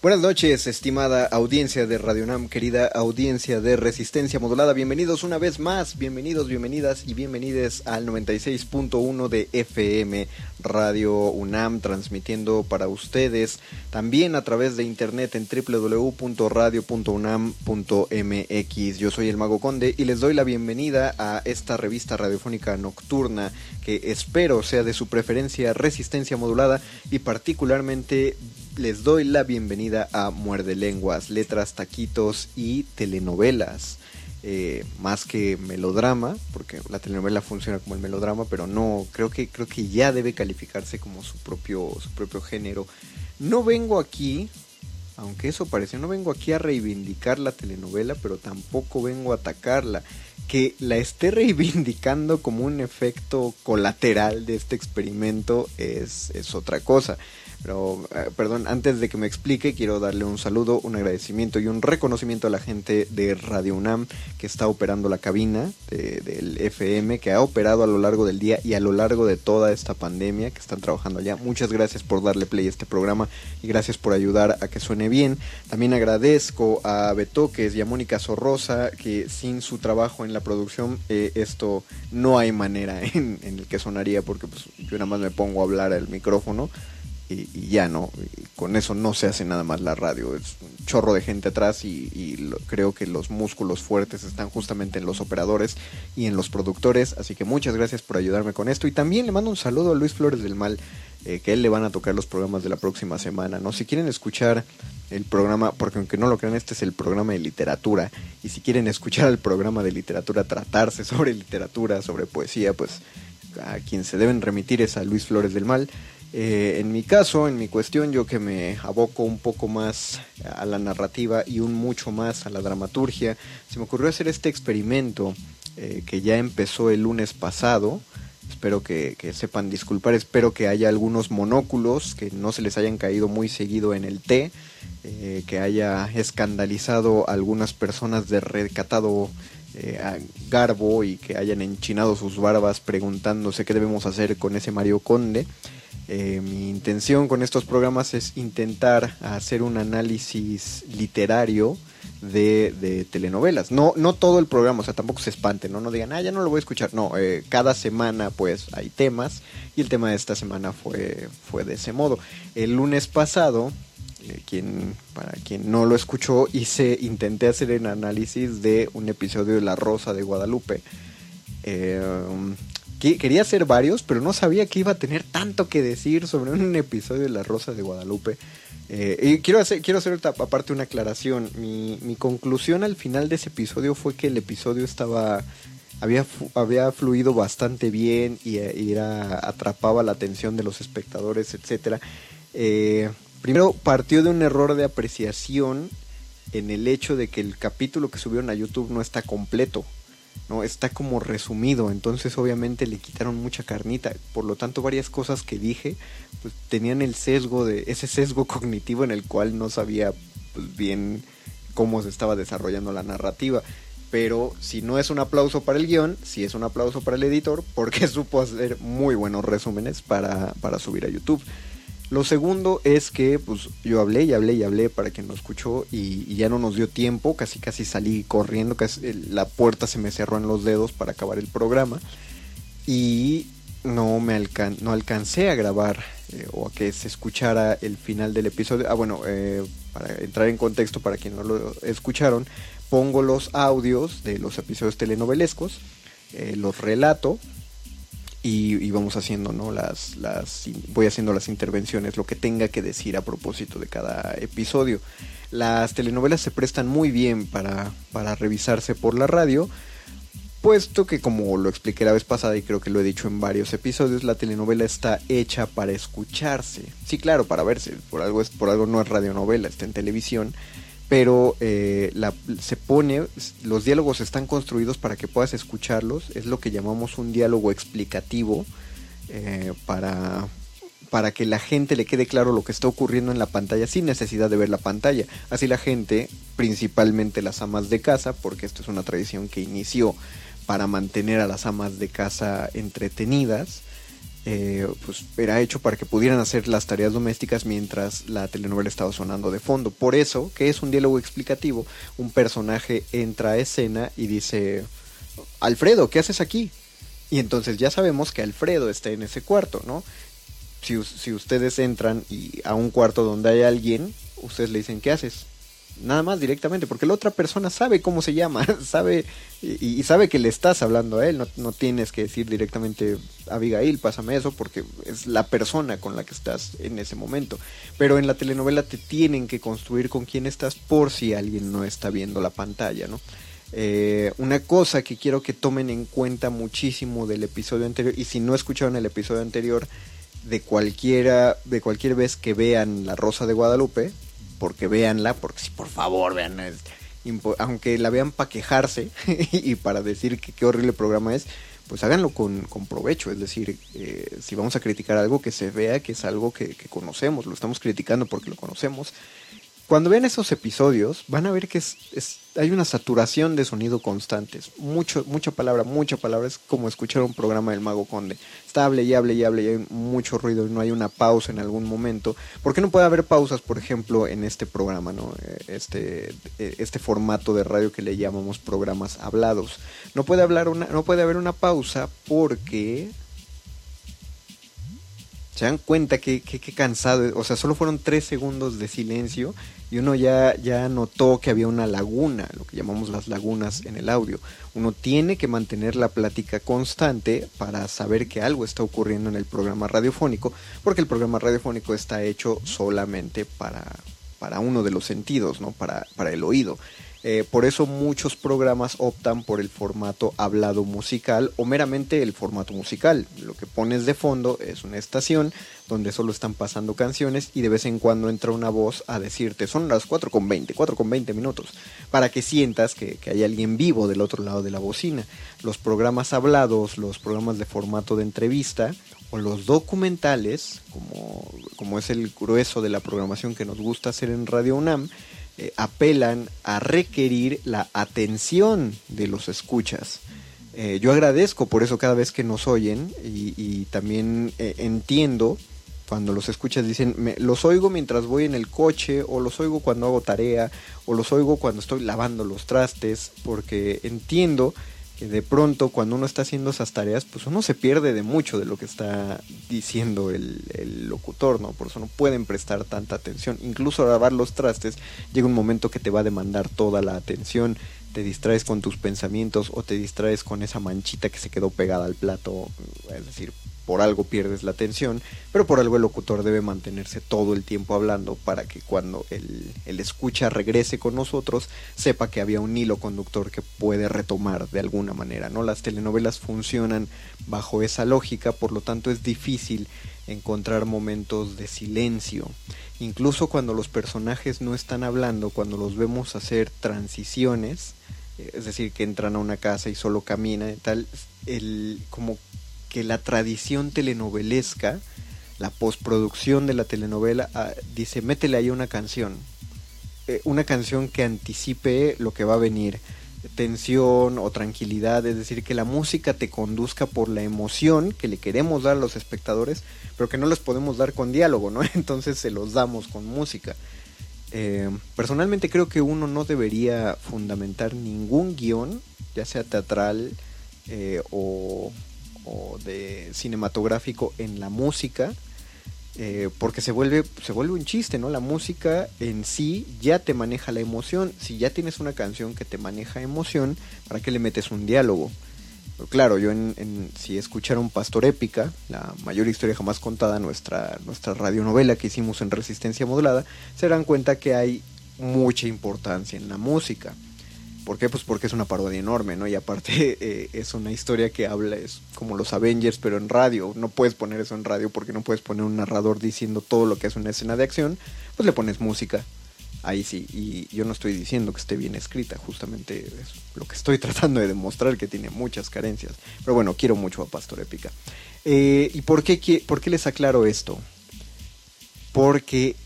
Buenas noches, estimada audiencia de Radio Nam, querida audiencia de Resistencia Modulada. Bienvenidos una vez más, bienvenidos, bienvenidas y bienvenides al 96.1 de FM Radio UNAM, transmitiendo para ustedes también a través de internet en www.radio.unam.mx. Yo soy el Mago Conde y les doy la bienvenida a esta revista radiofónica nocturna que espero sea de su preferencia Resistencia Modulada y particularmente les doy la bienvenida a Muerde Lenguas, letras, taquitos y telenovelas. Eh, más que melodrama, porque la telenovela funciona como el melodrama, pero no, creo que, creo que ya debe calificarse como su propio, su propio género. No vengo aquí, aunque eso parece, no vengo aquí a reivindicar la telenovela, pero tampoco vengo a atacarla. Que la esté reivindicando como un efecto colateral de este experimento es, es otra cosa. Pero, eh, perdón, antes de que me explique, quiero darle un saludo, un agradecimiento y un reconocimiento a la gente de Radio UNAM que está operando la cabina del FM, que ha operado a lo largo del día y a lo largo de toda esta pandemia, que están trabajando allá. Muchas gracias por darle play a este programa y gracias por ayudar a que suene bien. También agradezco a Betoques y a Mónica Sorrosa, que sin su trabajo en la producción, eh, esto no hay manera en, el que sonaría, porque pues, yo nada más me pongo a hablar al micrófono y, ya no, con eso no se hace nada más la radio, es un chorro de gente atrás y, creo que los músculos fuertes están justamente en los operadores y en los productores, así que muchas gracias por ayudarme con esto y también le mando un saludo a Luis Flores del Mal, eh, que él le van a tocar los programas de la próxima semana, ¿no? Si quieren escuchar el programa, porque aunque no lo crean, este es el programa de literatura, y si quieren escuchar el programa de literatura, tratarse sobre literatura, sobre poesía, pues a quien se deben remitir es a Luis Flores del Mal. Eh, en mi caso, en mi cuestión, yo que me aboco un poco más a la narrativa y un mucho más a la dramaturgia, se me ocurrió hacer este experimento eh, que ya empezó el lunes pasado. Espero que, sepan disculpar, espero que haya algunos monóculos que no se les hayan caído muy seguido en el té, eh, que haya escandalizado a algunas personas de recatado garbo y que hayan enchinado sus barbas preguntándose qué debemos hacer con ese Mario Conde. Eh, mi intención con estos programas es intentar hacer un análisis literario de, telenovelas. No, no todo el programa, o sea, tampoco se espanten, ¿no? No digan, ah, ya no lo voy a escuchar. No, eh, cada semana pues hay temas y el tema de esta semana fue, fue de ese modo. El lunes pasado, eh, quien, para quien no lo escuchó, hice, intenté hacer el análisis de un episodio de La Rosa de Guadalupe quería hacer varios, pero no sabía que iba a tener tanto que decir sobre un episodio de La Rosa de Guadalupe. Eh, y quiero hacer, quiero hacer aparte una aclaración. Mi, conclusión al final de ese episodio fue que el episodio estaba. Había, había fluido bastante bien y, era, atrapaba la atención de los espectadores, etc. Eh, primero partió de un error de apreciación en el hecho de que el capítulo que subieron a YouTube no está completo. ¿no? Está como resumido, entonces obviamente le quitaron mucha carnita, por lo tanto varias cosas que dije pues, tenían el sesgo de ese sesgo cognitivo en el cual no sabía pues, bien cómo se estaba desarrollando la narrativa. Pero si no es un aplauso para el guion, si es un aplauso para el editor, porque supo hacer muy buenos resúmenes para, para subir a YouTube. Lo segundo es que pues yo hablé y hablé y hablé para quien no escuchó y, ya no nos dio tiempo, casi casi salí corriendo, casi, la puerta se me cerró en los dedos para acabar el programa y no me alcan no alcancé a grabar eh, o a que se escuchara el final del episodio. Ah, bueno, eh, para entrar en contexto para quien no lo escucharon, pongo los audios de los episodios telenovelescos, eh, los relato y, vamos haciendo, ¿no? Las, las, voy haciendo las intervenciones, lo que tenga que decir a propósito de cada episodio. Las telenovelas se prestan muy bien para, para revisarse por la radio, puesto que como lo expliqué la vez pasada y creo que lo he dicho en varios episodios, la telenovela está hecha para escucharse. Sí, claro, para verse, por algo, es, por algo no es radionovela, está en televisión pero eh, se pone, los diálogos están construidos para que puedas escucharlos, es lo que llamamos un diálogo explicativo eh, para, para que la gente le quede claro lo que está ocurriendo en la pantalla sin necesidad de ver la pantalla. Así la gente, principalmente las amas de casa, porque esto es una tradición que inició para mantener a las amas de casa entretenidas, eh, pues era hecho para que pudieran hacer las tareas domésticas mientras la telenovela estaba sonando de fondo. Por eso, que es un diálogo explicativo, un personaje entra a escena y dice, Alfredo, ¿qué haces aquí? Y entonces ya sabemos que Alfredo está en ese cuarto, ¿no? Si, si ustedes entran y a un cuarto donde hay alguien, ustedes le dicen, ¿qué haces? Nada más directamente, porque la otra persona sabe cómo se llama, sabe y, sabe que le estás hablando a él, no, tienes que decir directamente Abigail, pásame eso, porque es la persona con la que estás en ese momento. Pero en la telenovela te tienen que construir con quién estás por si alguien no está viendo la pantalla, ¿no? Eh, una cosa que quiero que tomen en cuenta muchísimo del episodio anterior, y si no escucharon el episodio anterior, de cualquiera, de cualquier vez que vean La Rosa de Guadalupe, porque véanla, porque si por favor vean, aunque la vean para quejarse y para decir que qué horrible programa es, pues háganlo con, con provecho, es decir, eh, si vamos a criticar algo que se vea que es algo que, conocemos, lo estamos criticando porque lo conocemos cuando vean esos episodios, van a ver que es, hay una saturación de sonido constantes. Mucho, mucha palabra, mucha palabra. Es como escuchar un programa del Mago Conde. Está hable y hable y hable y hay mucho ruido y no hay una pausa en algún momento. ¿Por qué no puede haber pausas, por ejemplo, en este programa, ¿no? Eh, este, eh, este formato de radio que le llamamos programas hablados? No puede, hablar una, no puede haber una pausa porque se dan cuenta que, que, cansado, o sea, solo fueron tres segundos de silencio y uno ya, ya notó que había una laguna, lo que llamamos las lagunas en el audio. Uno tiene que mantener la plática constante para saber que algo está ocurriendo en el programa radiofónico, porque el programa radiofónico está hecho solamente para, para uno de los sentidos, ¿no? para, para el oído. Eh, por eso muchos programas optan por el formato hablado musical o meramente el formato musical. Lo que pones de fondo es una estación donde solo están pasando canciones y de vez en cuando entra una voz a decirte son las 4 con 20, 4 con 20 minutos, para que sientas que, que hay alguien vivo del otro lado de la bocina. Los programas hablados, los programas de formato de entrevista o los documentales, como, como es el grueso de la programación que nos gusta hacer en Radio UNAM, eh, apelan a requerir la atención de los escuchas. Eh, yo agradezco por eso cada vez que nos oyen y, también eh, entiendo cuando los escuchas dicen, me, los oigo mientras voy en el coche o los oigo cuando hago tarea o los oigo cuando estoy lavando los trastes porque entiendo que de pronto cuando uno está haciendo esas tareas, pues uno se pierde de mucho de lo que está diciendo el, locutor, ¿no? Por eso no pueden prestar tanta atención. Incluso a lavar los trastes llega un momento que te va a demandar toda la atención, te distraes con tus pensamientos o te distraes con esa manchita que se quedó pegada al plato, es decir, por algo pierdes la atención, pero por algo el locutor debe mantenerse todo el tiempo hablando para que cuando el, el, escucha regrese con nosotros sepa que había un hilo conductor que puede retomar de alguna manera. ¿no? Las telenovelas funcionan bajo esa lógica, por lo tanto es difícil encontrar momentos de silencio. Incluso cuando los personajes no están hablando, cuando los vemos hacer transiciones, eh, es decir, que entran a una casa y solo caminan y tal, el, como que la tradición telenovelesca, la postproducción de la telenovela, ah, dice, métele ahí una canción, eh, una canción que anticipe lo que va a venir, tensión o tranquilidad, es decir, que la música te conduzca por la emoción que le queremos dar a los espectadores, pero que no les podemos dar con diálogo, ¿no? Entonces se los damos con música. Eh, personalmente creo que uno no debería fundamentar ningún guion, ya sea teatral eh, o, de cinematográfico, en la música, eh, porque se vuelve, se vuelve un chiste, ¿no? La música en sí ya te maneja la emoción. Si ya tienes una canción que te maneja emoción, ¿para qué le metes un diálogo? claro, yo en, si escucharon Pastor Épica, la mayor historia jamás contada, nuestra, nuestra radionovela que hicimos en Resistencia Modulada, se darán cuenta que hay mucha importancia en la música. ¿Por qué? Pues porque es una parodia enorme, ¿no? Y aparte eh, es una historia que habla, es como los Avengers, pero en radio. No puedes poner eso en radio porque no puedes poner un narrador diciendo todo lo que es una escena de acción. Pues le pones música ahí sí. Y yo no estoy diciendo que esté bien escrita, justamente es lo que estoy tratando de demostrar, que tiene muchas carencias. Pero bueno, quiero mucho a Pastor Épica. Eh, ¿Y por qué, por qué les aclaro esto? Porque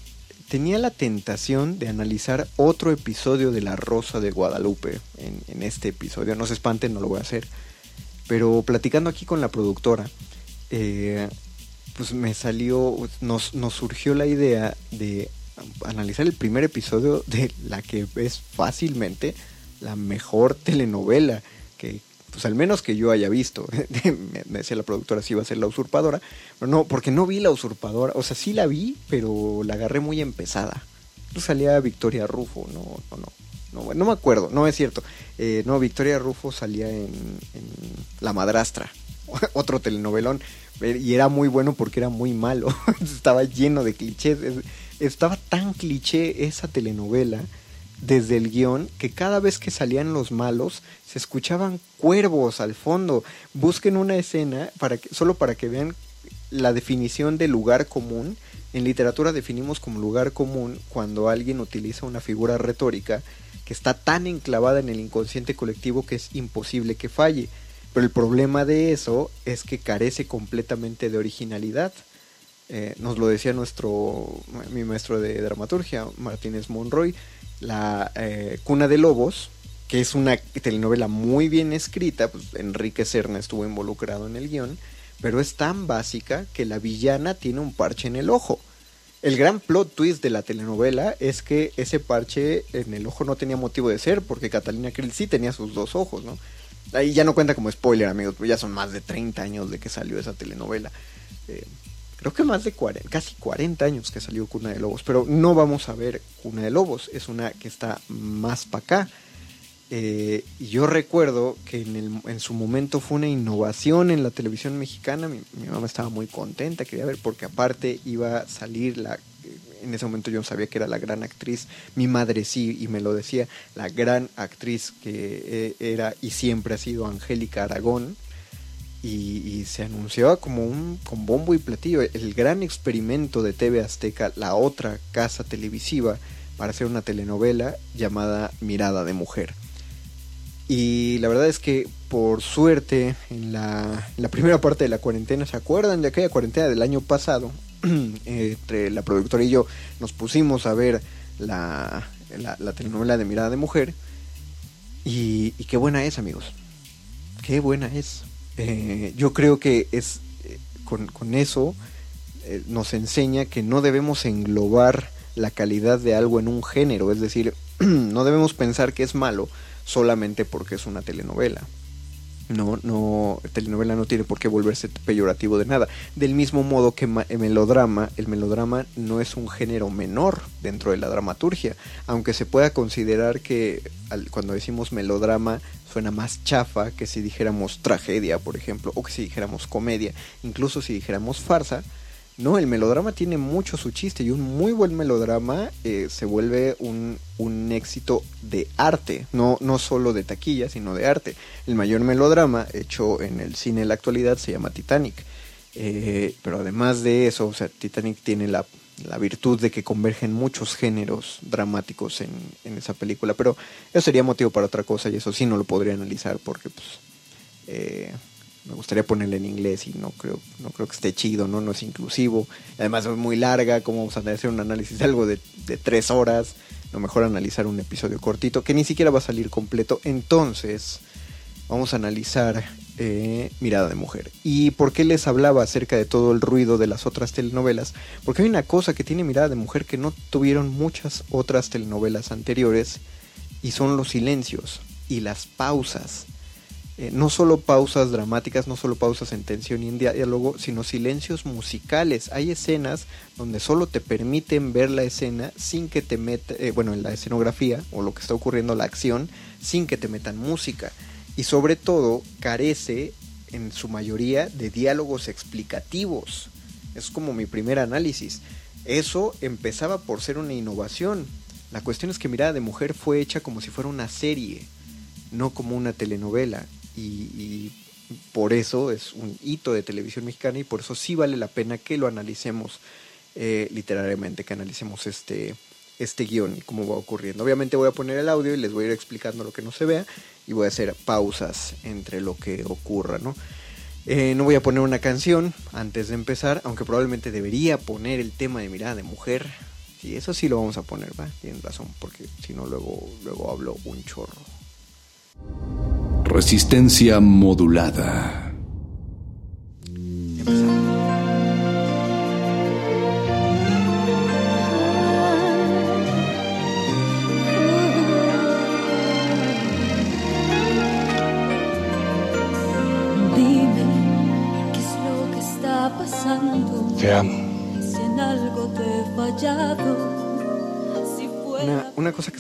tenía la tentación de analizar otro episodio de La Rosa de Guadalupe en, este episodio. No se espanten, no lo voy a hacer. Pero platicando aquí con la productora, eh, pues me salió, nos, nos surgió la idea de analizar el primer episodio de la que es fácilmente la mejor telenovela que, pues al menos que yo haya visto. me decía la productora si iba a ser la usurpadora, pero no, porque no vi la usurpadora, o sea, sí la vi, pero la agarré muy empezada. salía Victoria Rufo, no, no, no. No, no me acuerdo, no es cierto. Eh, no, Victoria Rufo salía en, en La Madrastra, otro telenovelón, y era muy bueno porque era muy malo. Estaba lleno de clichés estaba tan cliché esa telenovela desde el guion que cada vez que salían los malos se escuchaban cuervos al fondo. Busquen una escena para que, solo para que vean la definición de lugar común. En literatura definimos como lugar común cuando alguien utiliza una figura retórica que está tan enclavada en el inconsciente colectivo que es imposible que falle. Pero el problema de eso es que carece completamente de originalidad. Eh, nos lo decía nuestro mi maestro de dramaturgia, Martínez Monroy, la eh, Cuna de Lobos, que es una telenovela muy bien escrita, pues Enrique Serna estuvo involucrado en el guion, pero es tan básica que la villana tiene un parche en el ojo. El gran plot twist de la telenovela es que ese parche en el ojo no tenía motivo de ser, porque Catalina Krill sí tenía sus dos ojos, ¿no? Ahí ya no cuenta como spoiler, amigos, ya son más de 30 años de que salió esa telenovela. Eh, creo que más de 40, casi 40 años que salió Cuna de Lobos, pero no vamos a ver Cuna de Lobos, es una que está más para acá. Eh, yo recuerdo que en, el, en, su momento fue una innovación en la televisión mexicana, mi, mamá estaba muy contenta, quería ver, porque aparte iba a salir la... En ese momento yo no sabía que era la gran actriz, mi madre sí, y me lo decía, la gran actriz que eh, era y siempre ha sido Angélica Aragón, y, se anunciaba como un con bombo y platillo el gran experimento de TV Azteca, la otra casa televisiva para hacer una telenovela llamada Mirada de Mujer. Y la verdad es que por suerte en la, primera parte de la cuarentena, ¿se acuerdan de aquella cuarentena del año pasado? Entre la productora y yo nos pusimos a ver la, la, telenovela de Mirada de Mujer. Y, y qué buena es, amigos. Qué buena es. Eh, yo creo que es eh, con, eso eh, nos enseña que no debemos englobar la calidad de algo en un género, es decir, no debemos pensar que es malo solamente porque es una telenovela. No, no, telenovela no tiene por qué volverse peyorativo de nada. Del mismo modo que el melodrama, el melodrama no es un género menor dentro de la dramaturgia, aunque se pueda considerar que cuando decimos melodrama suena más chafa que si dijéramos tragedia, por ejemplo, o que si dijéramos comedia, incluso si dijéramos farsa, no, el melodrama tiene mucho su chiste y un muy buen melodrama eh, se vuelve un, un, éxito de arte, no, no solo de taquilla, sino de arte. El mayor melodrama hecho en el cine de la actualidad se llama Titanic. Eh, pero además de eso, o sea, Titanic tiene la, la virtud de que convergen muchos géneros dramáticos en, en, esa película, pero eso sería motivo para otra cosa y eso sí no lo podría analizar porque pues eh, me gustaría ponerle en inglés y no creo, no creo que esté chido, ¿no? No es inclusivo. Además es muy larga, como vamos a hacer un análisis de algo de, de tres horas. Lo mejor analizar un episodio cortito que ni siquiera va a salir completo. Entonces, vamos a analizar eh, Mirada de Mujer. ¿Y por qué les hablaba acerca de todo el ruido de las otras telenovelas? Porque hay una cosa que tiene Mirada de Mujer que no tuvieron muchas otras telenovelas anteriores y son los silencios y las pausas. Eh, no solo pausas dramáticas, no solo pausas en tensión y en diálogo, sino silencios musicales. Hay escenas donde solo te permiten ver la escena sin que te meta, eh, bueno, en la escenografía o lo que está ocurriendo, la acción, sin que te metan música. Y sobre todo carece en su mayoría de diálogos explicativos. Es como mi primer análisis. Eso empezaba por ser una innovación. La cuestión es que Mirada de Mujer fue hecha como si fuera una serie, no como una telenovela y, y, por eso es un hito de televisión mexicana y por eso sí vale la pena que lo analicemos eh, literariamente, que analicemos este, este guion y cómo va ocurriendo. Obviamente voy a poner el audio y les voy a ir explicando lo que no se vea y voy a hacer pausas entre lo que ocurra, ¿no? Eh, no voy a poner una canción antes de empezar, aunque probablemente debería poner el tema de mirada de mujer. Y eso sí lo vamos a poner, ¿va? Tienen razón, porque si no luego, luego hablo un chorro. Resistencia modulada. Empezamos.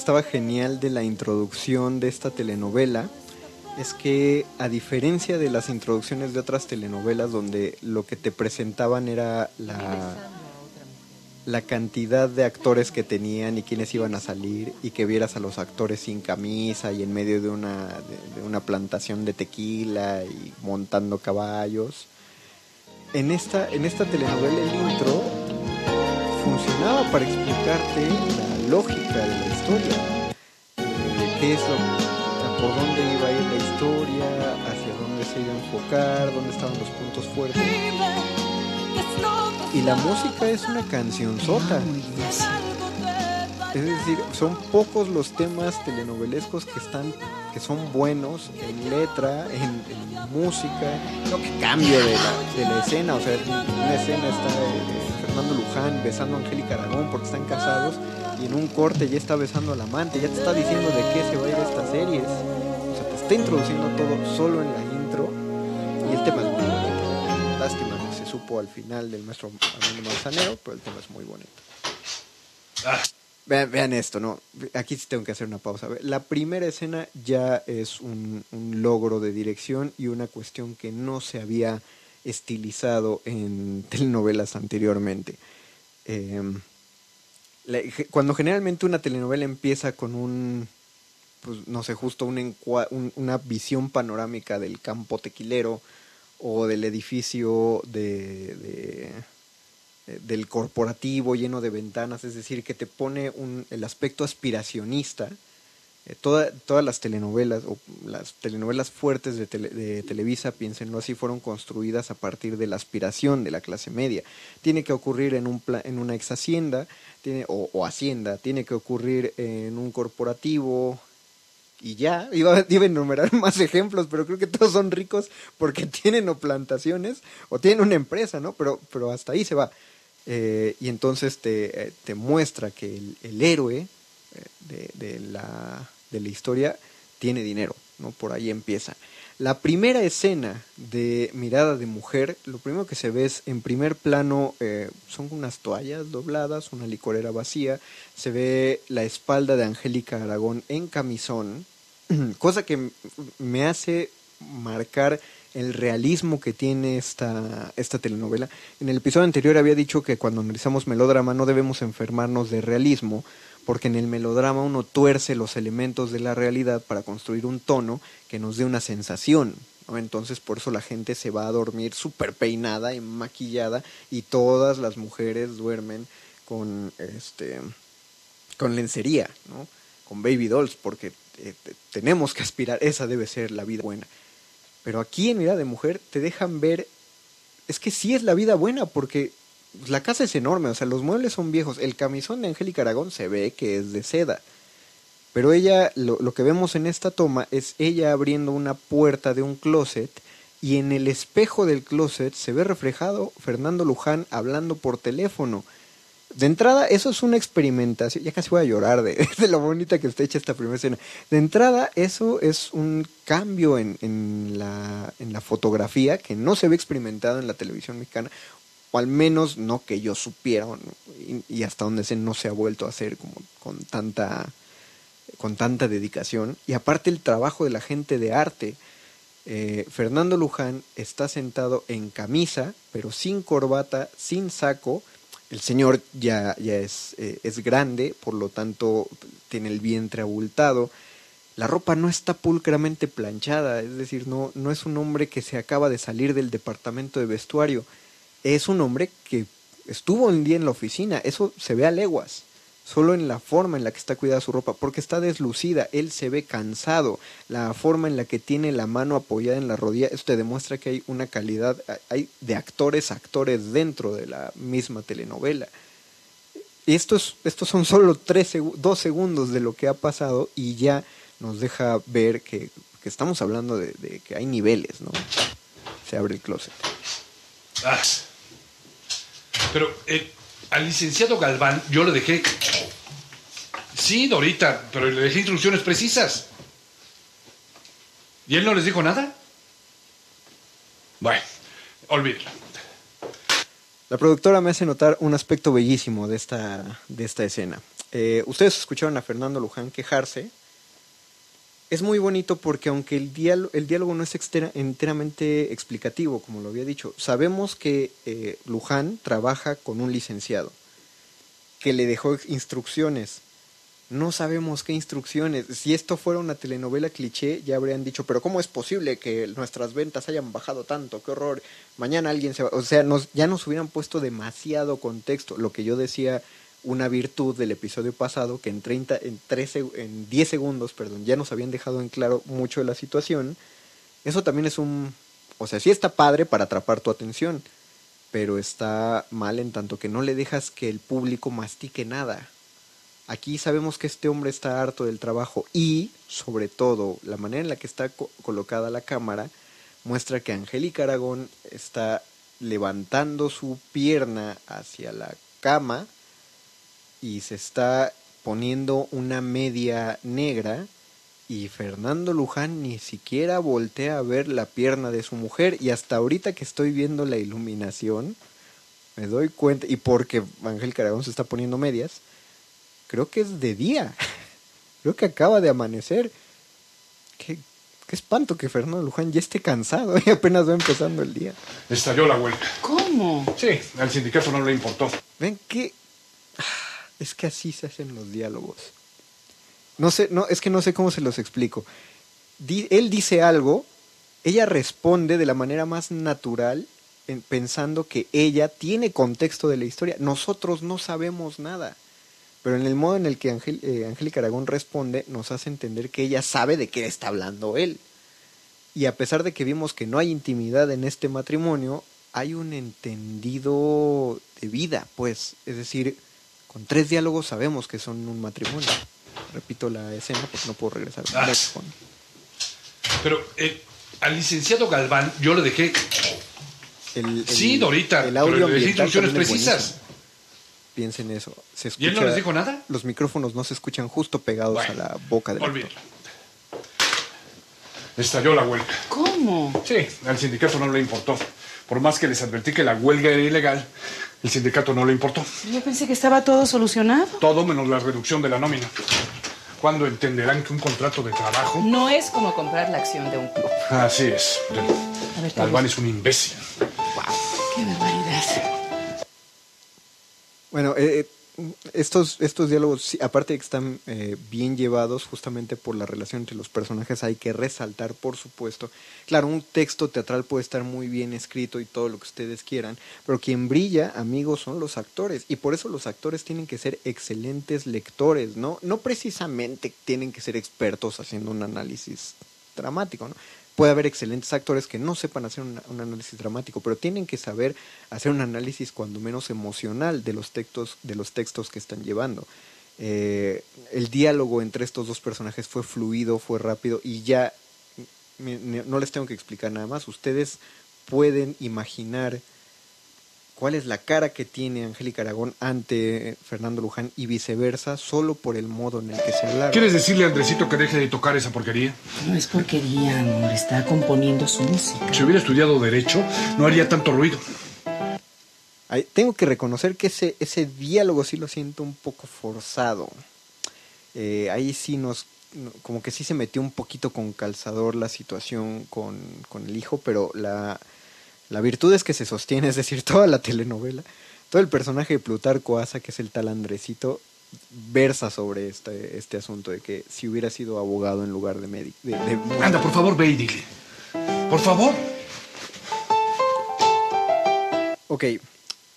Estaba genial de la introducción de esta telenovela es que a diferencia de las introducciones de otras telenovelas donde lo que te presentaban era la, la cantidad de actores que tenían y quiénes iban a salir y que vieras a los actores sin camisa y en medio de una, de, de una plantación de tequila y montando caballos. En esta, en esta telenovela el intro funcionaba para explicarte la lógica de la historia. Eh, ¿Qué es lo por dónde iba a ir la historia, hacia dónde se iba a enfocar, dónde estaban los puntos fuertes. Y la música es una canción sota. Es decir, son pocos los temas telenovelescos que están, que son buenos en letra, en, música, no que la, de la escena, o sea, en una escena está eh, Fernando Luján besando a Angélica Aragón porque están casados y en un corte ya está besando al amante, ya te está diciendo de qué se va a ir esta serie. O sea, te está introduciendo todo solo en la intro y el tema es muy bonito. Lástima que se supo al final del maestro Armando Manzanero, pero el tema es muy bonito. Vean, vean, esto, ¿no? Aquí sí tengo que hacer una pausa. La primera escena ya es un, un, logro de dirección y una cuestión que no se había estilizado en telenovelas anteriormente. Eh, cuando generalmente una telenovela empieza con un, pues no sé, justo un, un, una visión panorámica del campo tequilero o del edificio de, de del corporativo lleno de ventanas, es decir, que te pone un, el aspecto aspiracionista. Eh, toda, todas las telenovelas o las telenovelas fuertes de, tele, de, Televisa, piénsenlo así, fueron construidas a partir de la aspiración de la clase media. Tiene que ocurrir en, un en una ex hacienda tiene, o, hacienda, tiene que ocurrir en un corporativo, y ya, iba, iba, a enumerar más ejemplos, pero creo que todos son ricos porque tienen o plantaciones o tienen una empresa, ¿no? Pero, pero hasta ahí se va. Eh, y entonces te, eh, te, muestra que el, el héroe eh, de, de, la, de, la, historia tiene dinero, ¿no? Por ahí empieza. La primera escena de Mirada de Mujer, lo primero que se ve es en primer plano eh, son unas toallas dobladas, una licorera vacía, se ve la espalda de Angélica Aragón en camisón, cosa que me hace marcar el realismo que tiene esta, esta telenovela. En el episodio anterior había dicho que cuando analizamos melodrama no debemos enfermarnos de realismo, porque en el melodrama uno tuerce los elementos de la realidad para construir un tono que nos dé una sensación. Entonces por eso la gente se va a dormir súper peinada y maquillada y todas las mujeres duermen con este con lencería, ¿no? Con baby dolls, porque eh, te- tenemos que aspirar, esa debe ser la vida buena. Pero aquí en Mirada de Mujer te dejan ver, es que sí es la vida buena, porque la casa es enorme, o sea, los muebles son viejos, el camisón de Angélica Aragón se ve que es de seda. Pero ella, lo, que vemos en esta toma es ella abriendo una puerta de un closet y en el espejo del closet se ve reflejado Fernando Luján hablando por teléfono. De entrada, eso es una experimentación. Ya casi voy a llorar de, de lo bonita que está hecha esta primera escena. De entrada, eso es un cambio en, en la, en la fotografía que no se ve experimentado en la televisión mexicana, o al menos no que yo supiera, y, hasta donde se no se ha vuelto a hacer como con tanta con tanta dedicación y aparte el trabajo de la gente de arte. Eh, Fernando Luján está sentado en camisa, pero sin corbata, sin saco. El señor ya, ya es, eh, es grande, por lo tanto tiene el vientre abultado. La ropa no está pulcramente planchada, es decir, no, no es un hombre que se acaba de salir del departamento de vestuario. Es un hombre que estuvo un día en la oficina, eso se ve a leguas solo en la forma en la que está cuidada su ropa, porque está deslucida, él se ve cansado, la forma en la que tiene la mano apoyada en la rodilla, esto te demuestra que hay una calidad, hay de actores, actores dentro de la misma telenovela. Estos, estos son solo tres, dos segundos de lo que ha pasado y ya nos deja ver que, que estamos hablando de, de que hay niveles, ¿no? Se abre el closet. Ah. Pero eh, al licenciado Galván yo le dejé... Sí, Dorita, pero le dejé instrucciones precisas. ¿Y él no les dijo nada? Bueno, olvídelo. La productora me hace notar un aspecto bellísimo de esta, de esta escena. Eh, ustedes escucharon a Fernando Luján quejarse. Es muy bonito porque aunque el diálogo, el diálogo no es enteramente explicativo, como lo había dicho, sabemos que eh, Luján trabaja con un licenciado, que le dejó instrucciones. No sabemos qué instrucciones. Si esto fuera una telenovela cliché, ya habrían dicho, pero ¿cómo es posible que nuestras ventas hayan bajado tanto? ¡Qué horror! Mañana alguien se va... O sea, nos, ya nos hubieran puesto demasiado contexto. Lo que yo decía, una virtud del episodio pasado, que en, 30, en, 13, en 10 segundos, perdón, ya nos habían dejado en claro mucho de la situación. Eso también es un... O sea, sí está padre para atrapar tu atención, pero está mal en tanto que no le dejas que el público mastique nada. Aquí sabemos que este hombre está harto del trabajo y, sobre todo, la manera en la que está co- colocada la cámara muestra que Angélica Aragón está levantando su pierna hacia la cama y se está poniendo una media negra y Fernando Luján ni siquiera voltea a ver la pierna de su mujer y hasta ahorita que estoy viendo la iluminación me doy cuenta y porque Angélica Aragón se está poniendo medias creo que es de día. Creo que acaba de amanecer. Qué, qué espanto que Fernando Luján ya esté cansado y apenas va empezando el día. Estalló la huelga. ¿Cómo? Sí, al sindicato no le importó. Ven que es que así se hacen los diálogos. No sé, no, es que no sé cómo se los explico. Él dice algo, ella responde de la manera más natural, en- pensando que ella tiene contexto de la historia. Nosotros no sabemos nada. Pero en el modo en el que eh, Angélica Aragón responde, nos hace entender que ella sabe de qué está hablando él. Y a pesar de que vimos que no hay intimidad en este matrimonio, hay un entendido de vida, pues. Es decir, con tres diálogos sabemos que son un matrimonio. Repito la escena porque no puedo regresar. Ah. Pero eh, al licenciado Galván yo le dejé... El, el- Sí, Dorita, el pero audio le dejé ambiental instrucciones precisas. buenísimo. Piensen eso. Se ¿Y él no les dijo nada? Los micrófonos no se escuchan justo pegados Bueno, a la boca del actor. Olvídelo. Estalló la huelga. ¿Cómo? Sí, al sindicato no le importó. Por más que les advertí que la huelga era ilegal, el sindicato no le importó. Yo pensé que estaba todo solucionado. Todo menos la reducción de la nómina. ¿Cuándo entenderán que un contrato de trabajo... No es como comprar la acción de un club. Así es. A ver, es un imbécil. Qué barbaridad. Bueno, eh, eh, estos, estos diálogos, aparte de que están eh, bien llevados justamente por la relación entre los personajes, hay que resaltar, por supuesto. Claro, un texto teatral puede estar muy bien escrito y todo lo que ustedes quieran, pero quien brilla, amigos, son los actores. Y por eso los actores tienen que ser excelentes lectores, ¿no? No precisamente tienen que ser expertos haciendo un análisis dramático, ¿no? Puede haber excelentes actores que no sepan hacer un, análisis dramático, pero tienen que saber hacer un análisis cuando menos emocional de los textos, de los textos que están llevando. Eh, el diálogo entre estos dos personajes fue fluido, fue rápido y ya no les tengo que explicar nada más. Ustedes pueden imaginar cuál es la cara que tiene Angélica Aragón ante Fernando Luján y viceversa, solo por el modo en el que se hablaron. ¿Quieres decirle a Andresito que deje de tocar esa porquería? No es porquería, amor. Está componiendo su música. Si hubiera estudiado Derecho, no haría tanto ruido. Ay, tengo que reconocer que ese, ese diálogo sí lo siento un poco forzado. Eh, ahí sí nos, no- como que sí se metió un poquito con calzador la situación con, con el hijo, pero la, la virtud es que se sostiene, es decir, toda la telenovela, todo el personaje de Plutarco Asa, que es el tal Andresito, versa sobre este, este asunto de que si hubiera sido abogado en lugar de médico. De, de- Anda, por favor, ve y dile. Por favor. Ok,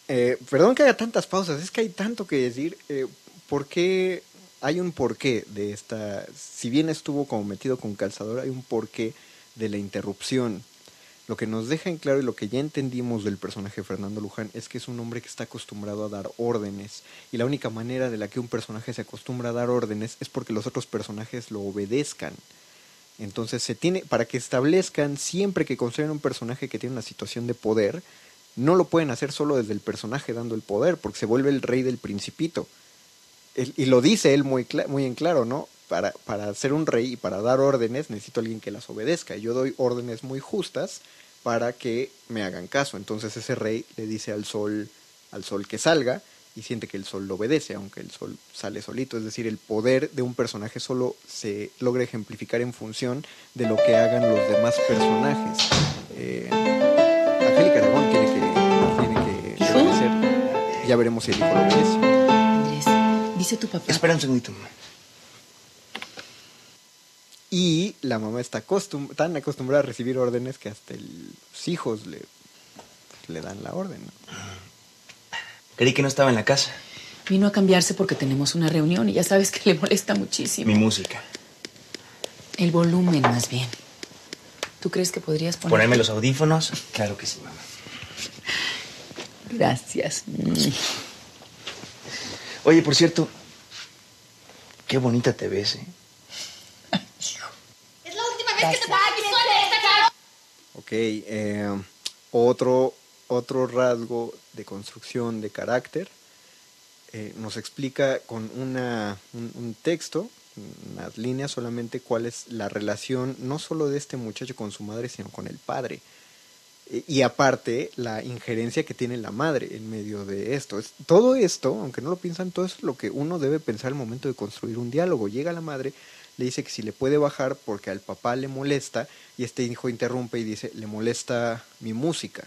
eh, perdón que haga tantas pausas, es que hay tanto que decir. Eh, ¿Por qué? Hay un porqué de esta. Si bien estuvo como metido con calzador, hay un porqué de la interrupción. Lo que nos deja en claro y lo que ya entendimos del personaje Fernando Luján es que es un hombre que está acostumbrado a dar órdenes. Y la única manera de la que un personaje se acostumbra a dar órdenes es porque los otros personajes lo obedezcan. Entonces se tiene, para que establezcan siempre que construyen un personaje que tiene una situación de poder, no lo pueden hacer solo desde el personaje dando el poder, porque se vuelve el rey del principito. Y lo dice él muy, muy en claro, ¿no? Para, para ser un rey y para dar órdenes necesito a alguien que las obedezca. Yo doy órdenes muy justas para que me hagan caso. Entonces ese rey le dice al sol, al sol que salga y siente que el sol lo obedece, aunque el sol sale solito. Es decir, el poder de un personaje solo se logra ejemplificar en función de lo que hagan los demás personajes. Eh, Angélica Aragón tiene que, tiene que obedecer. Ya veremos si el hijo lo obedece. Andrés, dice tu papá. Espera un segundito, mamá. Y la mamá está acostum- tan acostumbrada a recibir órdenes que hasta el- los hijos le, le dan la orden. ¿no? Creí que no estaba en la casa. Vino a cambiarse porque tenemos una reunión y ya sabes que le molesta muchísimo. Mi música. El volumen, más bien. ¿Tú crees que podrías poner... Ponerme los audífonos. Claro que sí, mamá. Gracias. Oye, por cierto, qué bonita te ves, ¿eh? Es la última vez que te pongo pistola, ¿está claro? Ok, eh, otro, otro rasgo de construcción de carácter eh, nos explica con una, un, un texto, unas líneas solamente, cuál es la relación no solo de este muchacho con su madre, sino con el padre. Eh, Y aparte, la injerencia que tiene la madre en medio de esto. Es, todo esto, aunque no lo piensan, todo eso es lo que uno debe pensar al momento de construir un diálogo. Llega la madre, le dice que si le puede bajar porque al papá le molesta, y este hijo interrumpe y dice, le molesta mi música.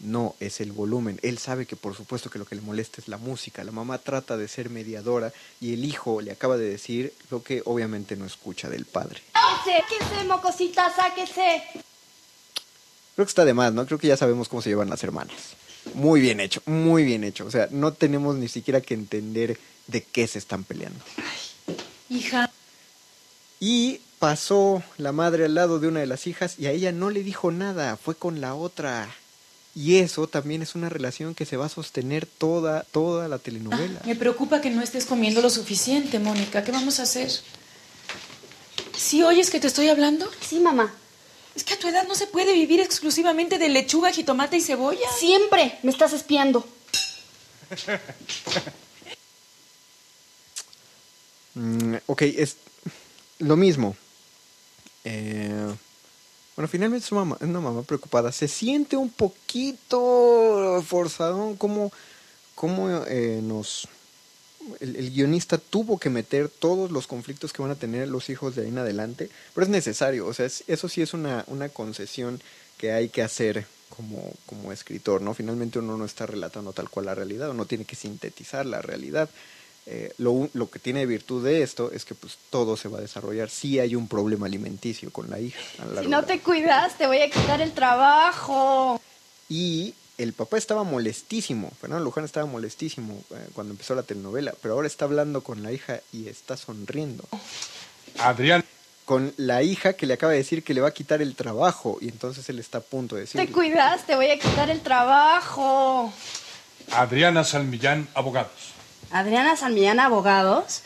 No, es el volumen. Él sabe que por supuesto que lo que le molesta es la música. La mamá trata de ser mediadora y el hijo le acaba de decir lo que obviamente no escucha del padre. Sáquese, mocosita, sáquese. Creo que está de más, ¿no? Creo que ya sabemos cómo se llevan las hermanas. Muy bien hecho, muy bien hecho. O sea, no tenemos ni siquiera que entender de qué se están peleando. Hija. Y pasó la madre al lado de una de las hijas y a ella no le dijo nada, fue con la otra. Y eso también es una relación que se va a sostener toda, toda la telenovela. Me preocupa que no estés comiendo lo suficiente, Mónica. ¿Qué vamos a hacer? ¿Sí oyes que te estoy hablando? Sí, mamá. Es que a tu edad no se puede vivir exclusivamente de lechuga, jitomate y cebolla. Siempre me estás espiando. Mm, ok, es lo mismo. Eh, bueno, finalmente una, mamá, una mamá preocupada. Se siente un poquito forzado como, como eh, nos... El, el guionista tuvo que meter todos los conflictos que van a tener los hijos de ahí en adelante, pero es necesario, o sea, es- eso sí es una, una concesión que hay que hacer como, como escritor, ¿no? Finalmente uno no está relatando tal cual la realidad, uno tiene que sintetizar la realidad. Eh, lo, lo que tiene virtud de esto es que pues todo se va a desarrollar. Sí hay un problema alimenticio con la hija. Si no te cuidas, te voy a quitar el trabajo. Y el papá estaba molestísimo, Fernando Luján estaba molestísimo eh, cuando empezó la telenovela, pero ahora está hablando con la hija y está sonriendo. Adrián. Con la hija que le acaba de decir que le va a quitar el trabajo y entonces él está a punto de Te decir... cuidas, te voy a quitar el trabajo. Adriana Salmillán, abogados. Adriana Salmillán, abogados.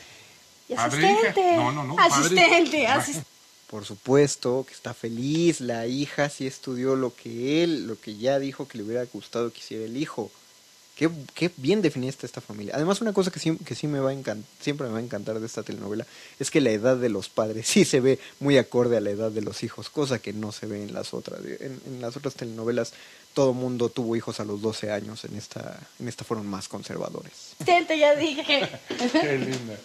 Y asistente. No, no, no. Asistente, asistente. Por supuesto que está feliz, la hija sí estudió lo que él, lo que ya dijo que le hubiera gustado que hiciera el hijo. Qué, qué bien definiste esta familia. Además, una cosa que sí, que sí me va a encantar, siempre me va a encantar de esta telenovela es que la edad de los padres sí se ve muy acorde a la edad de los hijos, cosa que no se ve en las otras. En, en las otras telenovelas todo mundo tuvo hijos a los 12 años, en esta, en esta fueron más conservadores. Asistente, ya dije. Qué linda.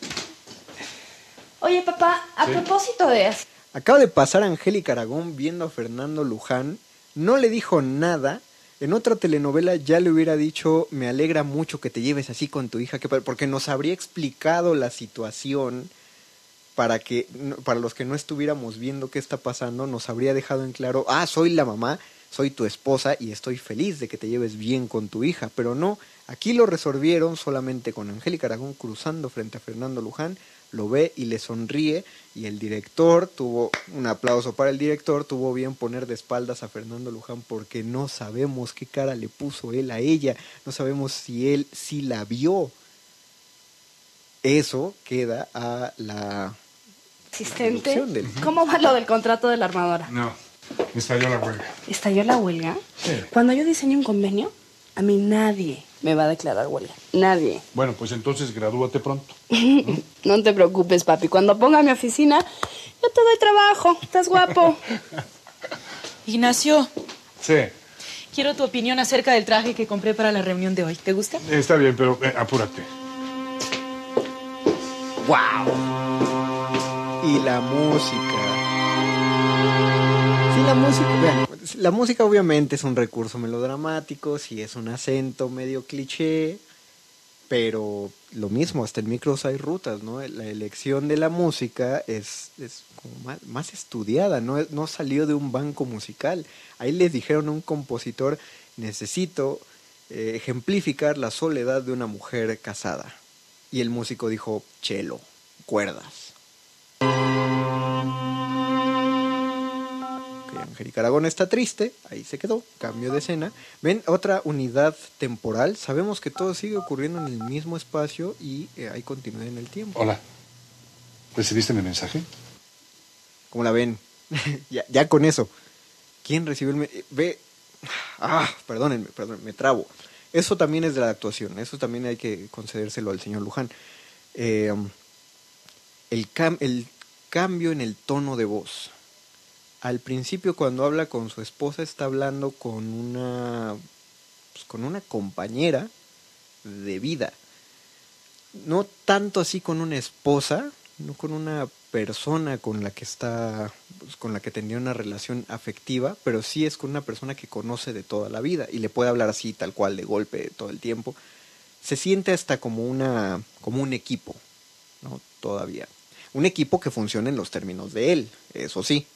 Oye, papá, a Sí. propósito de eso. Acaba de pasar Angélica Aragón viendo a Fernando Luján, no le dijo nada. En otra telenovela ya le hubiera dicho, me alegra mucho que te lleves así con tu hija, porque nos habría explicado la situación para que para los que no estuviéramos viendo qué está pasando, nos habría dejado en claro, ah, soy la mamá, soy tu esposa y estoy feliz de que te lleves bien con tu hija, pero no, aquí lo resolvieron solamente con Angélica Aragón cruzando frente a Fernando Luján, lo ve y le sonríe y el director tuvo un aplauso para el director, tuvo bien poner de espaldas a Fernando Luján porque no sabemos qué cara le puso él a ella, no sabemos si él sí la vio. Eso queda a la Asistente. Del- ¿Cómo va lo del contrato de la armadora? No, me estalló la huelga. ¿Estalló la huelga? Sí. Cuando yo diseñe un convenio, a mí nadie me va a declarar huelga. Nadie. Bueno, pues entonces gradúate pronto. No te preocupes, papi. Cuando ponga mi oficina, yo te doy trabajo. Estás guapo. Ignacio, Sí, quiero tu opinión acerca del traje que compré para la reunión de hoy. ¿Te gusta? está bien, pero eh, apúrate. y la música. La música, vean, la música obviamente es un recurso melodramático, sí es un acento medio cliché, pero lo mismo, hasta en micros hay rutas, ¿no? La elección de la música es, es como más, más estudiada, no, no salió de un banco musical. Ahí les dijeron a un compositor, necesito eh, ejemplificar la soledad de una mujer casada. Y el músico dijo, chelo, cuerdas. Ok, Angélica Aragón está triste, ahí se quedó, cambio de escena. Ven, otra unidad temporal, sabemos que todo sigue ocurriendo en el mismo espacio y eh, hay continuidad en el tiempo. Hola. ¿Recibiste mi mensaje? ¿Cómo la ven? ya, ya con eso. ¿Quién recibió el... me- eh, Ve... Ah, perdónenme, perdón, me trabo. Eso también es de la actuación, eso también hay que concedérselo al señor Luján. Eh, el, cam- el cambio en el tono de voz. Al principio cuando habla con su esposa está hablando con una pues, con una compañera de vida. No tanto así con una esposa, no con una persona con la que está pues, con la que tendría una relación afectiva, pero sí es con una persona que conoce de toda la vida y le puede hablar así tal cual de golpe todo el tiempo. Se siente hasta como una como un equipo, ¿no? Todavía. Un equipo que funciona en los términos de él, eso sí.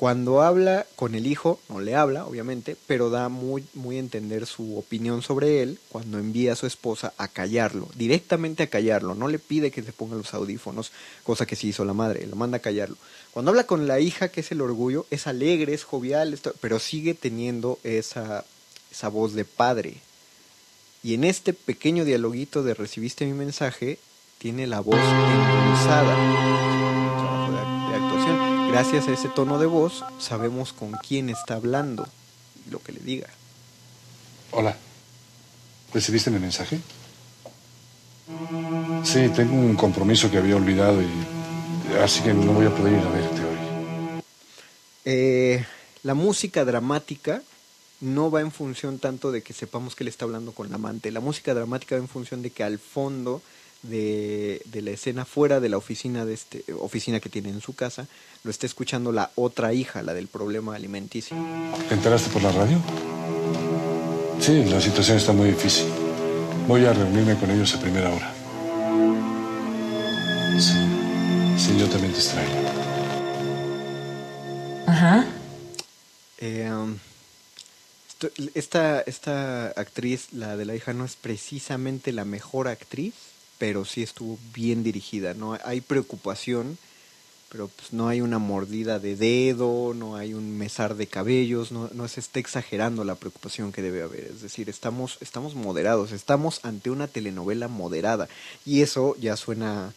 Cuando habla con el hijo, no le habla, obviamente, pero da muy, entender su opinión sobre él cuando envía a su esposa a callarlo, directamente a callarlo, no le pide que se ponga los audífonos, cosa que sí hizo la madre, lo manda a callarlo. Cuando habla con la hija, que es el orgullo, es alegre, es jovial, pero sigue teniendo esa, esa voz de padre. Y en este pequeño dialoguito de recibiste mi mensaje, tiene la voz endulzada. Gracias a ese tono de voz, sabemos con quién está hablando y lo que le diga. Hola. ¿Recibiste mi mensaje? Sí, tengo un compromiso que había olvidado y así que no voy a poder ir a verte hoy. Eh, la música dramática no va en función tanto de que sepamos que él está hablando con la amante. La música dramática va en función de que al fondo de, de la escena fuera de la oficina de este oficina que tiene en su casa, lo está escuchando la otra hija, la del problema alimenticio. ¿Te enteraste por la radio? Sí, la situación está muy difícil. Voy a reunirme con ellos a primera hora. Sí, sí, yo también te extraño. Ajá. Eh, um, esto- esta, esta actriz, la de la hija, no es precisamente la mejor actriz, pero sí estuvo bien dirigida. No hay preocupación, pero pues no hay una mordida de dedo, no hay un mesar de cabellos, no, no se está exagerando la preocupación que debe haber. Es decir, estamos, estamos moderados, estamos ante una telenovela moderada. Y eso ya suena